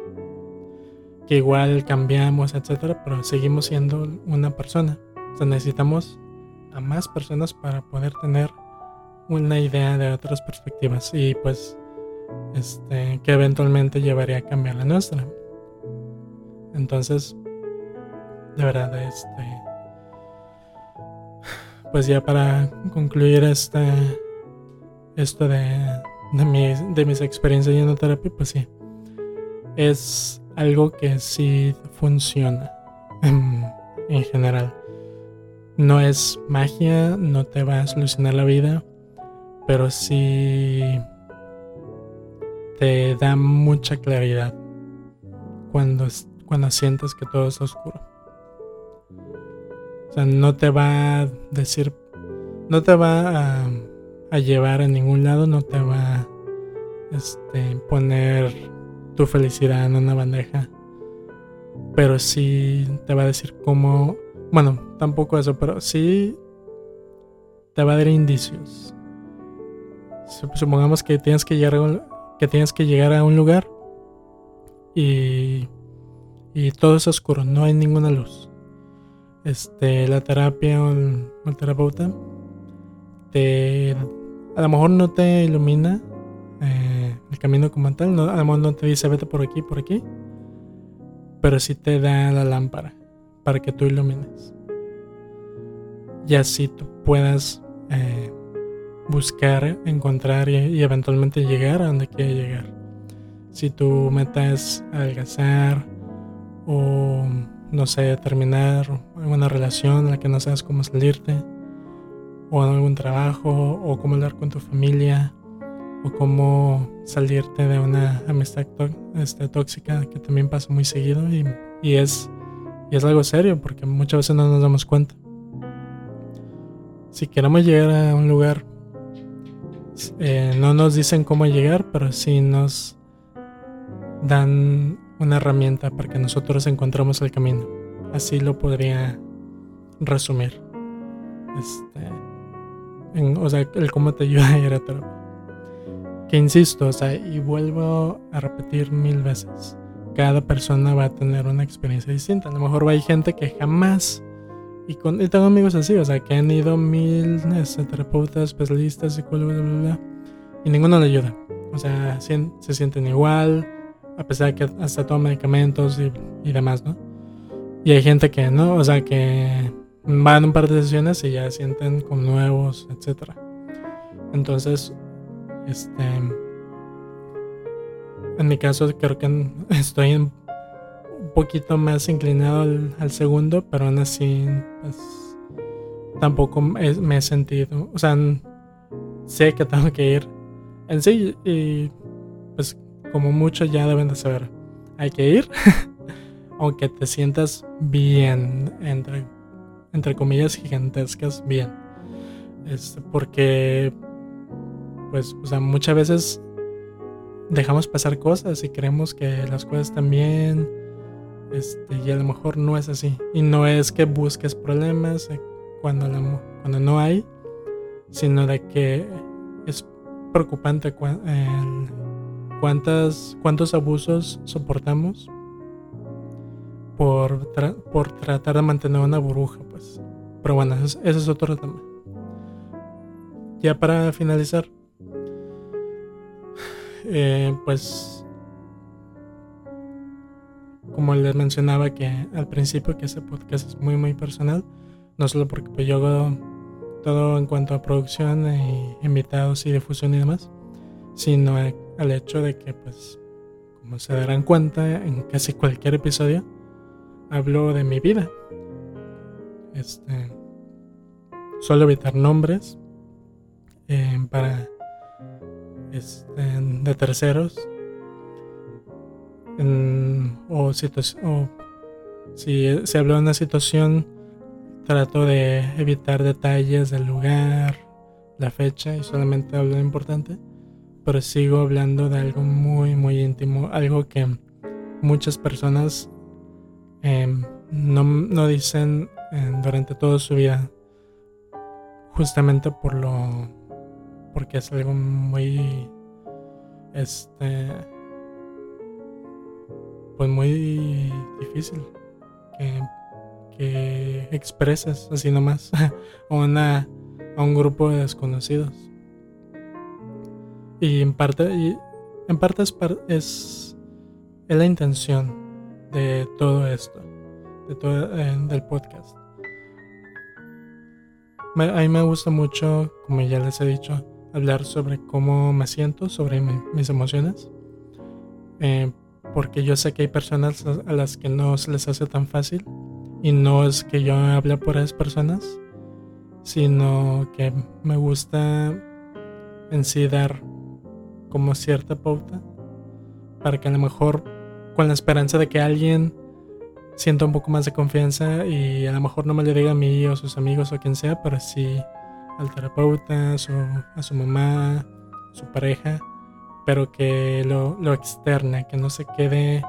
Igual cambiamos, etcétera, pero seguimos siendo una persona. O sea, necesitamos a más personas para poder tener una idea de otras perspectivas y pues este que eventualmente llevaría a cambiar la nuestra. Entonces, de verdad, este pues ya para concluir este esto de, de, de mis experiencias en terapia, pues sí, es algo que sí funciona *laughs* en, en general. No es magia, no te va a solucionar la vida, pero sí te da mucha claridad cuando, cuando sientes que todo está oscuro. O sea, no te va a decir, no te va a, a llevar a ningún lado, no te va a este, poner tu felicidad en una bandeja. Pero sí te va a decir cómo, bueno, tampoco eso, pero sí te va a dar indicios supongamos que tienes que llegar que tienes que llegar a un lugar y, y todo es oscuro, no hay ninguna luz. Este, la terapia o el, terapeuta te, a lo mejor no te ilumina eh, el camino como tal, no, a lo mejor no te dice vete por aquí, por aquí, pero sí te da la lámpara para que tú ilumines. Y así tú puedas eh, buscar, encontrar y, eventualmente llegar a donde quieres llegar. Si tu meta es adelgazar o, no sé, terminar una relación en la que no sabes cómo salirte, o algún trabajo, o cómo hablar con tu familia, o cómo salirte de una amistad este, tóxica que también pasa muy seguido y, y, es, y es algo serio porque muchas veces no nos damos cuenta. Si queremos llegar a un lugar eh, no nos dicen cómo llegar, pero sí nos dan una herramienta para que nosotros encontremos el camino. Así lo podría resumir. Este, o sea, el cómo te ayuda a ir a terapia. Que insisto, o sea, y vuelvo a repetir mil veces. Cada persona va a tener una experiencia distinta. A lo mejor hay gente que jamás y, con, tengo amigos así, o sea, que han ido mil este, terapeutas, especialistas, psicólogos, bla, bla, bla, y ninguno le ayuda. O sea, se, sienten igual, a pesar de que hasta toman medicamentos y, y, demás, ¿no? Y hay gente que no, o sea, que van un par de sesiones y ya sienten como nuevos, etc. Entonces, este. En mi caso, creo que estoy un poquito más inclinado al, segundo, pero aún así pues, tampoco me he sentido, o sea, sé que tengo que ir en sí y pues como mucho ya deben de saber, hay que ir, *laughs* aunque te sientas bien, entre, entre comillas gigantescas, bien. Es porque, pues, o sea, muchas veces dejamos pasar cosas y creemos que las cosas están bien este, y a lo mejor no es así. Y no es que busques problemas eh, cuando, cuando no hay, sino de que es preocupante cuántas, cuántos abusos soportamos por, por tratar de mantener una burbuja. Pues. Pero bueno, ese, es otro tema. Ya para finalizar, eh, pues como les mencionaba que al principio que este podcast es muy muy personal, no solo porque pues, yo hago todo en cuanto a producción e invitados y difusión y demás, sino al hecho de que pues como se darán cuenta en casi cualquier episodio, hablo de mi vida. Este, suelo evitar nombres eh, para de terceros o, si se habla de una situación trato de evitar detalles del lugar la fecha y solamente hablo de importante pero sigo hablando de algo muy muy íntimo algo que muchas personas em, no, no, dicen durante toda su vida justamente por lo porque es algo muy este pues muy difícil que, que expreses así nomás *laughs* a, una, a un grupo de desconocidos. Y en parte y en parte es, es, es la intención de todo esto de todo eh, del podcast. A mí me gusta mucho como ya les he dicho hablar sobre cómo me siento, sobre mis emociones. Eh, porque yo sé que hay personas a las que no se les hace tan fácil. Y no es que yo hable por esas personas, sino que me gusta en sí dar como cierta pauta para que a lo mejor con la esperanza de que alguien sienta un poco más de confianza y a lo mejor no me lo diga a mí o sus amigos o quien sea, pero sí al terapeuta, a su, a su mamá, su pareja, pero que lo, lo externe, que no se quede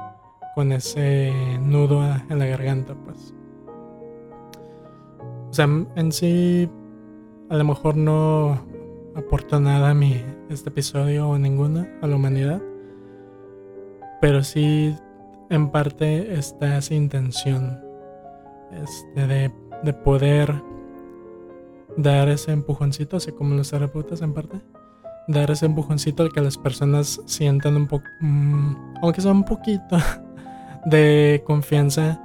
con ese nudo en la garganta, pues. O sea, en sí, a lo mejor no aporta nada a mi este episodio o ninguna a la humanidad, pero sí en parte está esa intención este, de, de poder dar ese empujoncito, así como los terapeutas en parte, dar ese empujoncito al que las personas sientan un poco, mm, aunque sea un poquito, *laughs* de confianza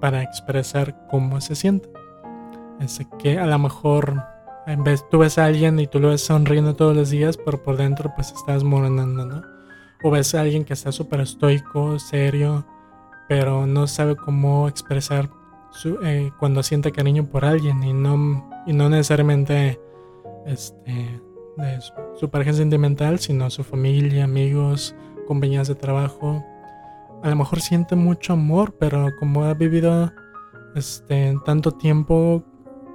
para expresar cómo se siente. Es que a lo mejor en vez tú ves a alguien y tú lo ves sonriendo todos los días, pero por dentro pues estás moronando, ¿no? O ves a alguien que está súper estoico, serio, pero no sabe cómo expresar eh, cuando siente cariño por alguien y no, y no necesariamente este, su, pareja sentimental, sino su familia, amigos, compañías de trabajo. A lo mejor siente mucho amor, pero como ha vivido este, tanto tiempo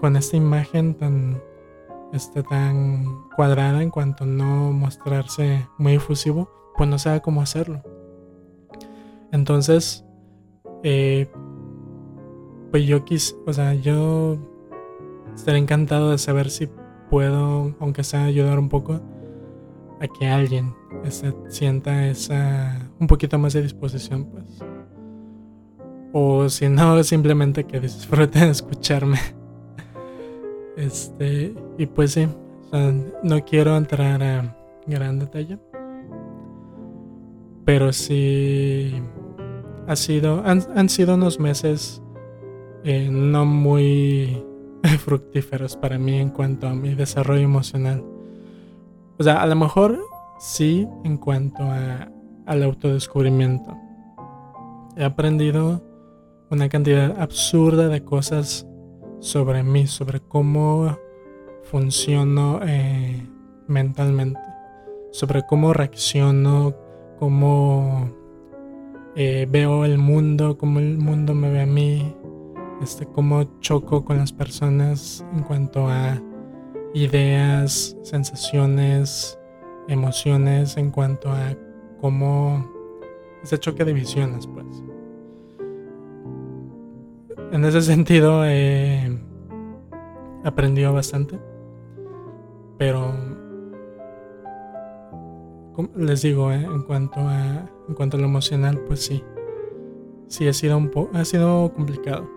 con esta imagen tan, este, tan cuadrada en cuanto a no mostrarse muy efusivo, pues no sabe cómo hacerlo. Entonces, eh, pues yo quis, o sea, yo estaría encantado de saber si puedo, aunque sea ayudar un poco, a que alguien sienta esa un poquito más de disposición, pues. O si no, simplemente que disfruten de escucharme. *laughs* Este, y pues sí, no quiero entrar a gran detalle. Pero sí ha sido, han, han sido unos meses eh, no muy *laughs* fructíferos para mí en cuanto a mi desarrollo emocional. O sea, a lo mejor sí en cuanto a, al autodescubrimiento. He aprendido una cantidad absurda de cosas sobre mí, sobre cómo funciono eh, mentalmente, sobre cómo reacciono, cómo eh, veo el mundo, cómo el mundo me ve a mí, este, cómo choco con las personas en cuanto a ideas, sensaciones, emociones, en cuanto a cómo ese choque de visiones, pues. En ese sentido he aprendido bastante, pero les digo, eh, en cuanto a en cuanto a lo emocional, pues sí, sí ha sido un ha sido complicado.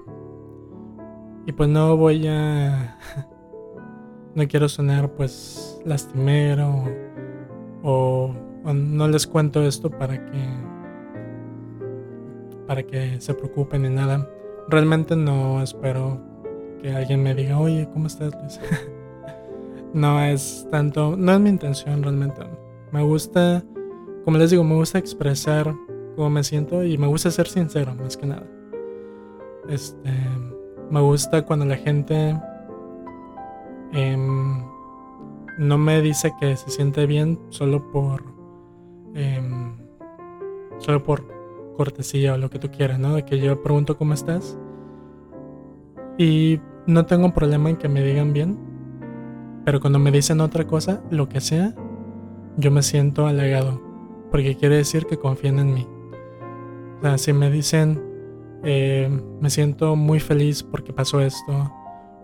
Y pues no voy a... *laughs* no quiero sonar pues lastimero o, no les cuento esto para que... para que se preocupen ni nada. Realmente no espero que alguien me diga, oye, ¿cómo estás Luis? *laughs* no es tanto, no es mi intención realmente. Me gusta como les digo, me gusta expresar cómo me siento y me gusta ser sincero, más que nada. Este, me gusta cuando la gente em, no me dice que se siente bien solo por em, solo por cortesía o lo que tú quieras, ¿no? De que yo pregunto cómo estás y no tengo problema en que me digan bien, pero cuando me dicen otra cosa, lo que sea, yo me siento halagado, porque quiere decir que confían en mí. O sea, si me dicen, eh, me siento muy feliz porque pasó esto,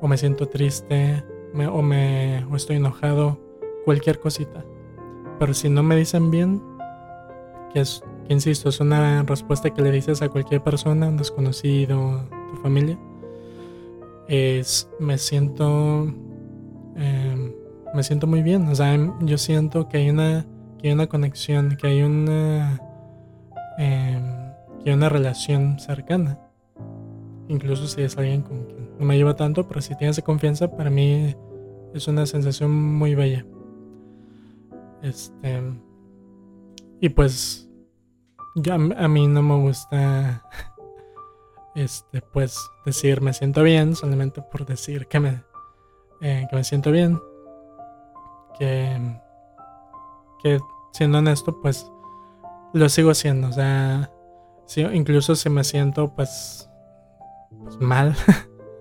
o me siento triste, o, me, o estoy enojado, cualquier cosita. Pero si no me dicen bien, que es, que insisto, es una respuesta que le dices a cualquier persona, un desconocido, tu familia, es, me siento em, me siento muy bien. O sea, em, yo siento que hay una, que hay una conexión, que hay una, em, una relación cercana. Incluso si es alguien con quien no me lleva tanto, pero si tienes confianza, para mí es una sensación muy bella. Este. Y pues. Ya a mí no me gusta *laughs* este, pues decir me siento bien solamente por decir que me, eh, que me siento bien. Que, que siendo honesto, pues lo sigo haciendo. O sea, incluso si me siento pues, pues mal,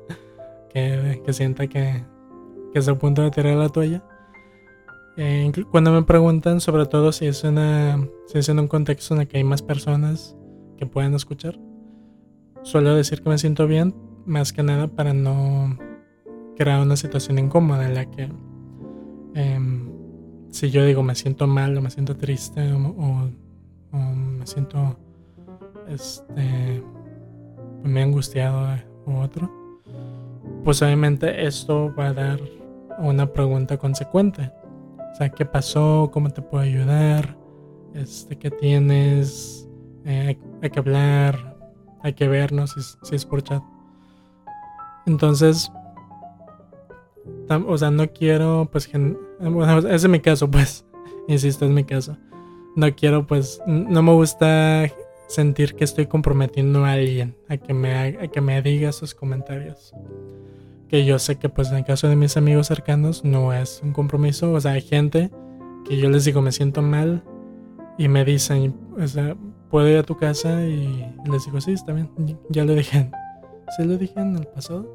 *laughs* que, que, sienta que, que es el punto de tirar la toalla. Eh, cuando me preguntan, sobre todo si es, una, si es en un contexto en el que hay más personas que puedan escuchar, suelo decir que me siento bien, más que nada para no crear una situación incómoda en la que em, si yo digo me siento mal o me siento triste o, me siento este me he angustiado o otro, pues obviamente esto va a dar una pregunta consecuente. O sea, ¿qué pasó? ¿Cómo te puedo ayudar? Este, ¿Qué tienes? Eh, hay que hablar, hay que vernos si, es por chat. Entonces, o sea, no quiero, pues, bueno, ese es mi caso, pues, *laughs* insisto, es mi caso. No quiero, pues, no me gusta sentir que estoy comprometiendo a alguien a que me, a que me diga sus comentarios. Que yo sé que, pues, en el caso de mis amigos cercanos, no es un compromiso. O sea, hay gente que yo les digo, me siento mal y me dicen, o sea, puedo ir a tu casa y les digo, sí, está bien, ya lo dije. ¿Sí lo dije en el pasado?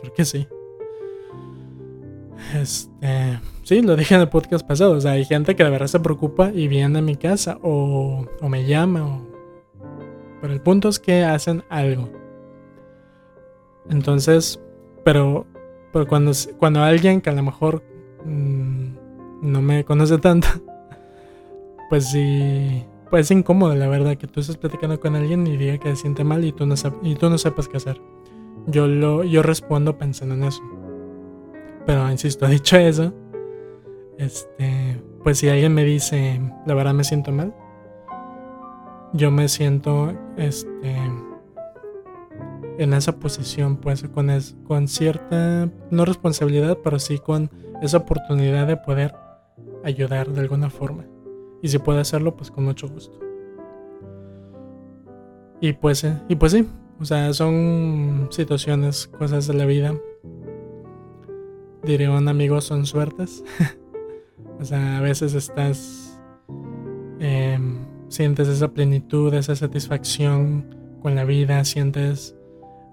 Creo que sí. Este, sí, lo dije en el podcast pasado. O sea, hay gente que de verdad se preocupa y viene a mi casa o, o me llama. O... Pero el punto es que hacen algo. Entonces, pero, pero cuando, cuando alguien que a lo mejor mm, no me conoce tanto, *laughs* pues sí, pues es incómodo, la verdad, que tú estés platicando con alguien y diga que se siente mal y tú no, y tú no sepas qué hacer. Yo, lo, yo respondo pensando en eso. Pero insisto, *laughs* dicho eso, este, pues si alguien me dice, la verdad me siento mal, yo me siento este, en esa posición, pues con, es, con cierta, no responsabilidad, pero sí con esa oportunidad de poder ayudar de alguna forma. Y si puede hacerlo, pues con mucho gusto. Y pues, eh, y pues sí, o sea, son situaciones, cosas de la vida. Diría un amigo, son suertes. *laughs* o sea, a veces estás, em, sientes esa plenitud, esa satisfacción con la vida, sientes,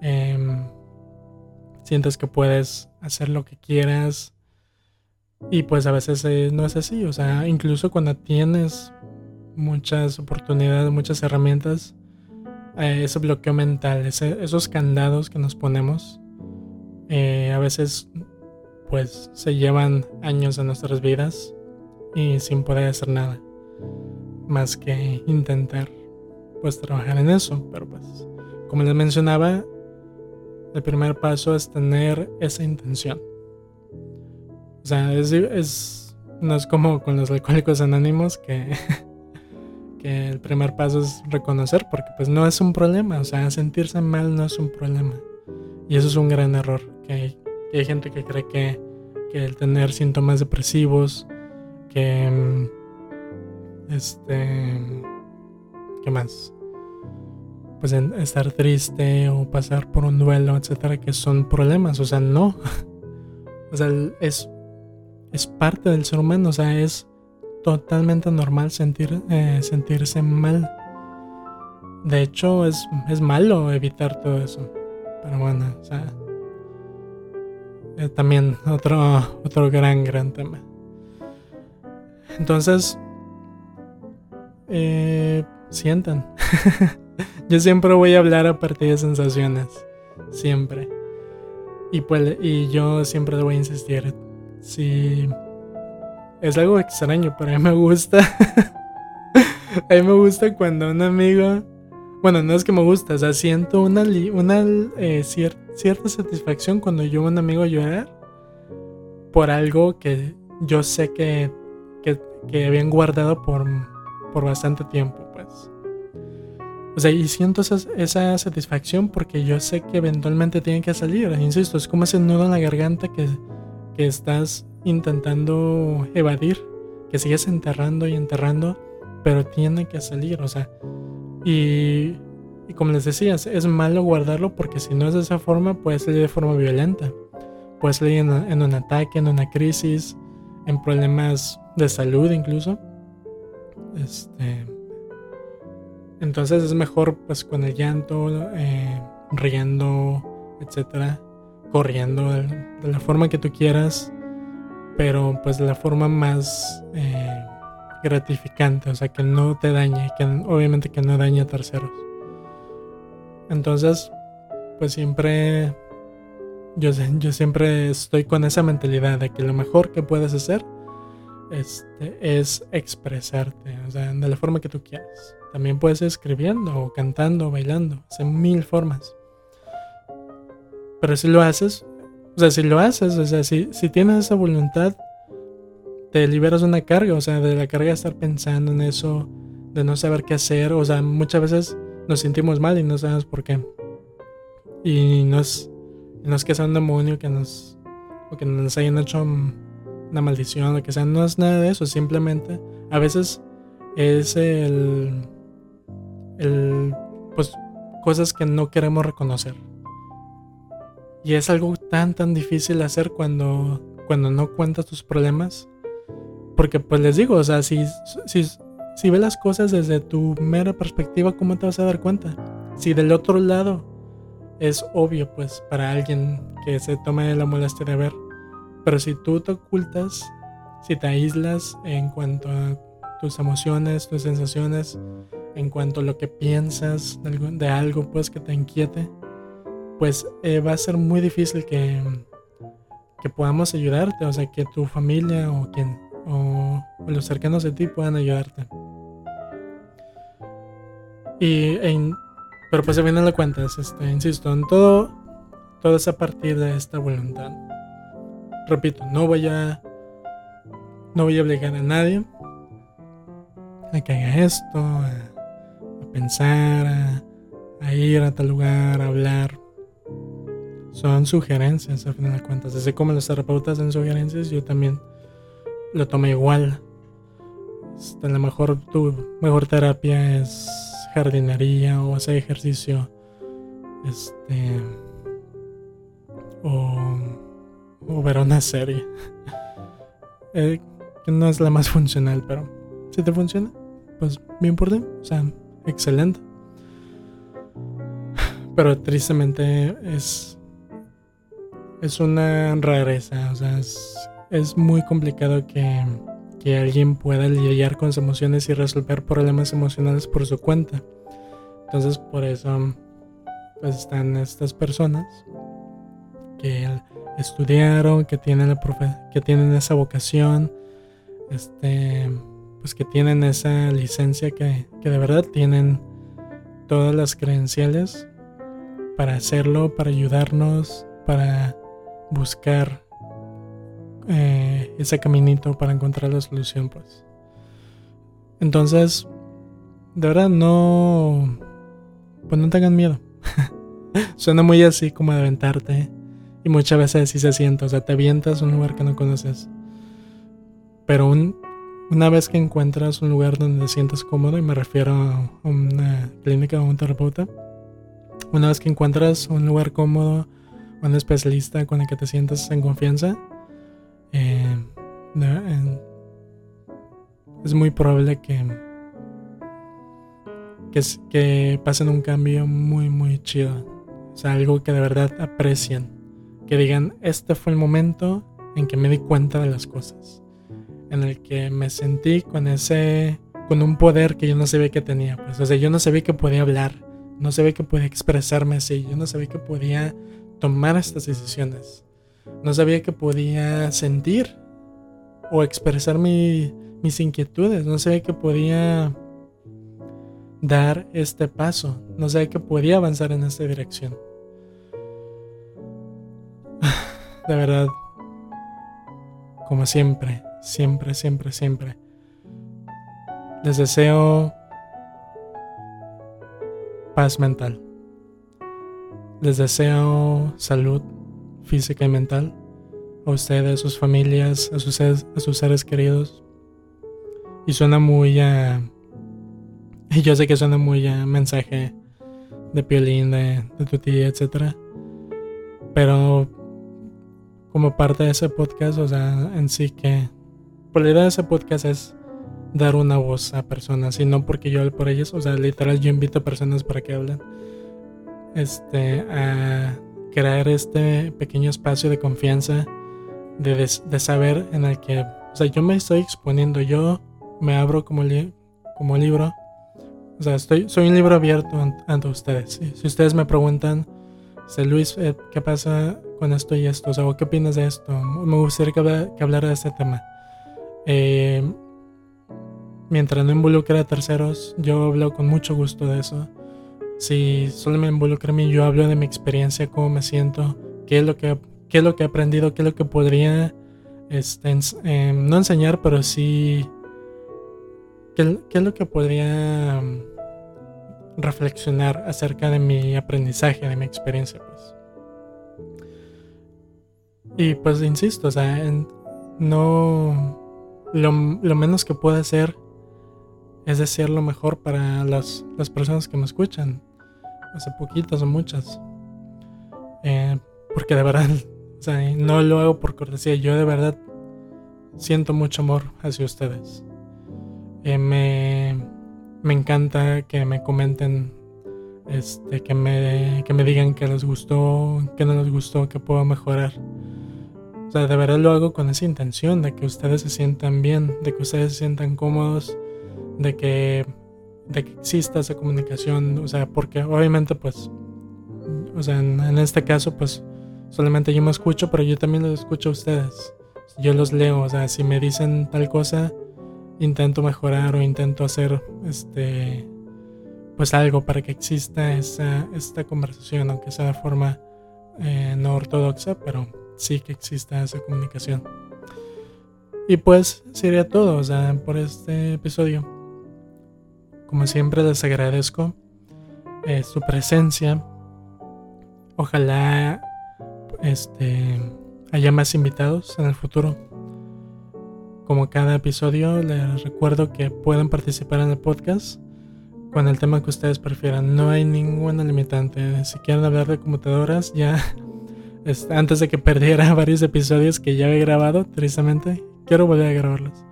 em, sientes que puedes hacer lo que quieras, y pues a veces eh, no es así, o sea, incluso cuando tienes muchas oportunidades, muchas herramientas, eh, ese bloqueo mental, esos candados que nos ponemos, eh, a veces pues se llevan años de nuestras vidas y sin poder hacer nada más que intentar pues trabajar en eso, pero pues como les mencionaba, el primer paso es tener esa intención. O sea, es, no es como con los alcohólicos anónimos que, *laughs* que el primer paso es reconocer, porque pues no es un problema, o sea, sentirse mal no es un problema. Y eso es un gran error, que hay, que hay gente que cree que, que, el tener síntomas depresivos, que, Este. ¿Qué más? Pues estar triste o pasar por un duelo, etcétera, que son problemas. O sea, no. *laughs* o sea, es, es parte del ser humano. O sea, es totalmente normal sentir, eh, sentirse mal. De hecho, es, es malo evitar todo eso. Pero bueno, o sea, eh, también otro, otro gran, gran tema. Entonces, eh, sientan. *laughs* yo siempre voy a hablar a partir de sensaciones. Siempre. Y, pues, y yo siempre voy a insistir. Si es algo extraño, pero a mí me gusta. *laughs* a mí me gusta cuando un amigo bueno, no es que me gusta, o sea, siento una, una eh, cierta satisfacción cuando yo veo a un amigo llorar por algo que yo sé que, que, habían guardado por, por bastante tiempo, pues. O sea, y siento esa, esa, satisfacción porque yo sé que eventualmente tiene que salir. Insisto, es como ese nudo en la garganta que, que estás intentando evadir, que sigues enterrando y enterrando, pero tiene que salir. O sea, y, como les decía, es malo guardarlo porque si no es de esa forma, puede salir de forma violenta. Puede salir en, un ataque, en una crisis, en problemas de salud incluso. Este, entonces es mejor pues con el llanto, eh, riendo, etcétera, corriendo de, la forma que tú quieras, pero pues de la forma más eh, gratificante, o sea, que no te dañe, que obviamente que no dañe a terceros. Entonces, pues siempre, yo, yo siempre estoy con esa mentalidad de que lo mejor que puedes hacer este, es expresarte, o sea, de la forma que tú quieras. También puedes ser escribiendo o cantando o bailando, hace mil formas. Pero si lo haces, o sea, si lo haces, o sea, si, si tienes esa voluntad, te liberas de una carga, o sea, de la carga de estar pensando en eso, de no saber qué hacer, o sea, muchas veces nos sentimos mal y no sabemos por qué. Y no es, no es que sea un demonio que nos, o que nos hayan hecho una maldición, o que sea, no es nada de eso, simplemente a veces es el, el, pues, cosas que no queremos reconocer. Y es algo tan, tan difícil hacer cuando, cuando no cuentas tus problemas porque pues les digo, o sea, si, si, si ves las cosas desde tu mera perspectiva, ¿cómo te vas a dar cuenta? Si del otro lado es obvio, pues, para alguien que se tome la molestia de ver. Pero si tú te ocultas, si te aíslas en cuanto a tus emociones, tus sensaciones, en cuanto a lo que piensas de algo, pues, que te inquiete, pues eh, va a ser muy difícil que, que podamos ayudarte, o sea, que tu familia o quien o, los cercanos de ti puedan ayudarte. Y, pero pues se vienen las cuentas, este, insisto, en todo, todo es a partir de esta voluntad. Repito, no voy a, no voy a obligar a nadie a que haga esto, a, pensar, a, ir a tal lugar, a hablar. Son sugerencias, a fin de cuentas. Así como los terapeutas en sugerencias, yo también lo toma igual. Este, a lo mejor tu mejor terapia es jardinería o hacer ejercicio. Este. O, o ver una serie. Eh, que no es la más funcional, pero si te funciona, pues bien por ti. O sea, excelente. Pero tristemente es. Es una rareza. O sea, es es muy complicado que, alguien pueda lidiar con sus emociones y resolver problemas emocionales por su cuenta. Entonces por eso pues están estas personas que estudiaron, que tienen, la que tienen esa vocación, este, pues que tienen esa licencia que, que de verdad tienen todas las credenciales para hacerlo, para ayudarnos, para buscar eh, ese caminito para encontrar la solución, pues. Entonces, de verdad, no. Pues no tengan miedo. *laughs* Suena muy así como de aventarte. Y muchas veces así se siente. O sea, te avientas a un lugar que no conoces. Pero un, una vez que encuentras un lugar donde te sientes cómodo, y me refiero a una clínica o un terapeuta, una vez que encuentras un lugar cómodo, un especialista con el que te sientas en confianza, eh, es muy probable que, que, que pasen un cambio muy, muy chido. O sea, algo que de verdad aprecien. Que digan, este fue el momento en que me di cuenta de las cosas. En el que me sentí con ese, con un poder que yo no sabía que tenía. Pues, o sea, yo no sabía que podía hablar, no sabía que podía expresarme así, yo no sabía que podía tomar estas decisiones. No sabía que podía sentir o expresar mis inquietudes. No sabía que podía dar este paso. No sabía que podía avanzar en esta dirección. De verdad, como siempre, siempre, siempre, siempre, les deseo paz mental. Les deseo salud física y mental a ustedes, a sus familias, a sus, seres, a sus seres queridos. Y suena muy a... y *laughs* yo sé que suena muy a mensaje de piolín, de, de tu tía, etc. Pero como parte de ese podcast, o sea, en sí que... Por la idea de ese podcast es dar una voz a personas y no porque yo hable por ellos, o sea, literal yo invito a personas para que hablen. Este, a crear este pequeño espacio de confianza, de, saber en el que, o sea, yo me estoy exponiendo, yo me abro como, como libro, o sea, estoy, soy un libro abierto ante ustedes. Si ustedes me preguntan, Luis, eh, ¿qué pasa con esto y esto? O sea, ¿qué opinas de esto? Me gustaría que, hablara de este tema. Eh, mientras no involucre a terceros, yo hablo con mucho gusto de eso. Si solo me involucra a mí, yo hablo de mi experiencia, cómo me siento, qué es lo que, qué es lo que he aprendido, qué es lo que podría este, em, no enseñar, pero sí qué, qué es lo que podría reflexionar acerca de mi aprendizaje, de mi experiencia. Pues. Y pues insisto, o sea, no lo, menos que puedo hacer es decir lo mejor para las, personas que me escuchan. Hace poquitas o muchas. Eh, porque de verdad, o sea, no lo hago por cortesía. Yo de verdad siento mucho amor hacia ustedes. Eh, me, me encanta que me comenten, este, que me, que me digan que les gustó, que no les gustó, que puedo mejorar. O sea, de verdad lo hago con esa intención de que ustedes se sientan bien, de que ustedes se sientan cómodos de que, de que exista esa comunicación, o sea, porque obviamente pues, o sea, en, este caso pues solamente yo me escucho, pero yo también los escucho a ustedes, yo los leo, o sea, si me dicen tal cosa, intento mejorar o intento hacer este pues algo para que exista esa, esta conversación, aunque sea de forma eh, no ortodoxa, pero sí que exista esa comunicación. Y pues sería todo, o por este episodio. Como siempre les agradezco eh, su presencia. Ojalá este, haya más invitados en el futuro. Como cada episodio, les recuerdo que pueden participar en el podcast con el tema que ustedes prefieran. No hay ninguna limitante. Si quieren hablar de computadoras, ya *laughs* antes de que perdiera *laughs* varios episodios que ya he grabado, tristemente, quiero volver a grabarlos.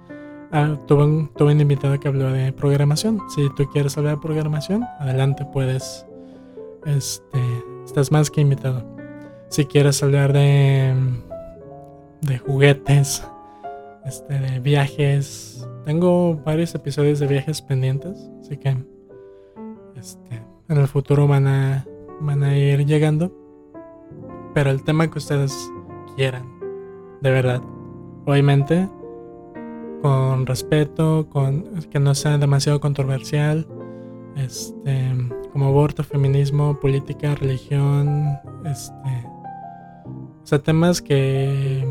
Ah, tuve, un, tuve invitado que habló de programación. Si tú quieres hablar de programación, adelante puedes. Este, estás más que invitado. Si quieres hablar de, de juguetes, este, de viajes, tengo varios episodios de viajes pendientes, así que este, en el futuro van a, van a ir llegando. Pero el tema que ustedes quieran, de verdad, obviamente con respeto, con que no sea demasiado controversial, este, como aborto, feminismo, política, religión, este, o sea, temas que,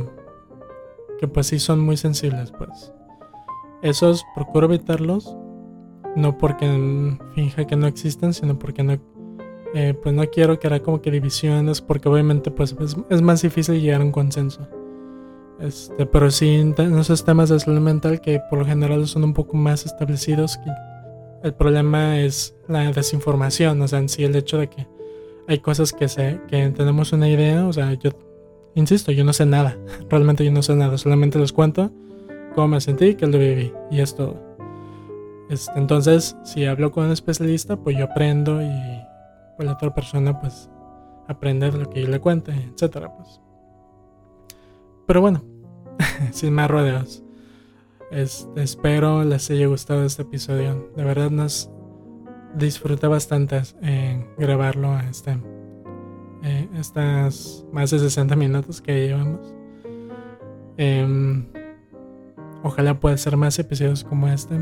que pues sí son muy sensibles, pues. Esos procuro evitarlos, no porque finja que no existen, sino porque no, eh, pues no quiero como que divisiones, porque obviamente pues es, es más difícil llegar a un consenso. Este, pero sí en esos temas de salud mental que por lo general son un poco más establecidos. el problema es la desinformación, o sea, en sí el hecho de que hay cosas que, se, que tenemos una idea, o sea, yo insisto, yo no sé nada, *laughs* realmente yo no sé nada, solamente les cuento cómo me sentí, que lo viví y es todo. Este, entonces, si hablo con un especialista, pues yo aprendo y pues la otra persona pues aprende de lo que yo le cuente, etcétera, pues. Pero bueno, *laughs* sin más rodeos. Este, espero les haya gustado este episodio. De verdad nos disfruté bastante en grabarlo este, eh, estas más de 60 minutos que llevamos. Em, ojalá pueda ser más episodios como este.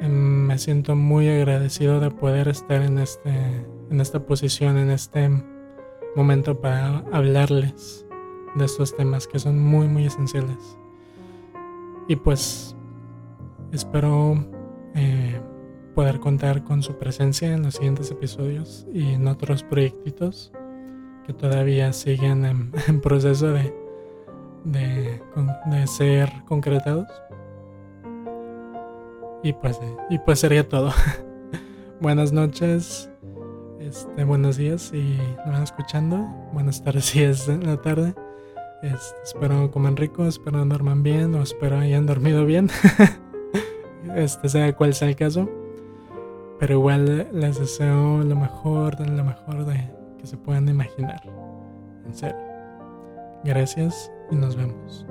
Em, me siento muy agradecido de poder estar en, este, en esta posición, en este momento para hablarles de estos temas que son muy muy esenciales. Y pues espero eh, poder contar con su presencia en los siguientes episodios y en otros proyectitos que todavía siguen en, *laughs* proceso de, de, de, ser concretados. Y pues, y pues sería todo. *laughs* Buenas noches, este, buenos días y me van escuchando. Buenas tardes *laughs* si es en la tarde. Este, espero coman rico, espero duerman bien o espero hayan dormido bien. este sea cual sea el caso. Pero igual les deseo lo mejor, lo mejor de que se puedan imaginar. En serio. Gracias y nos vemos.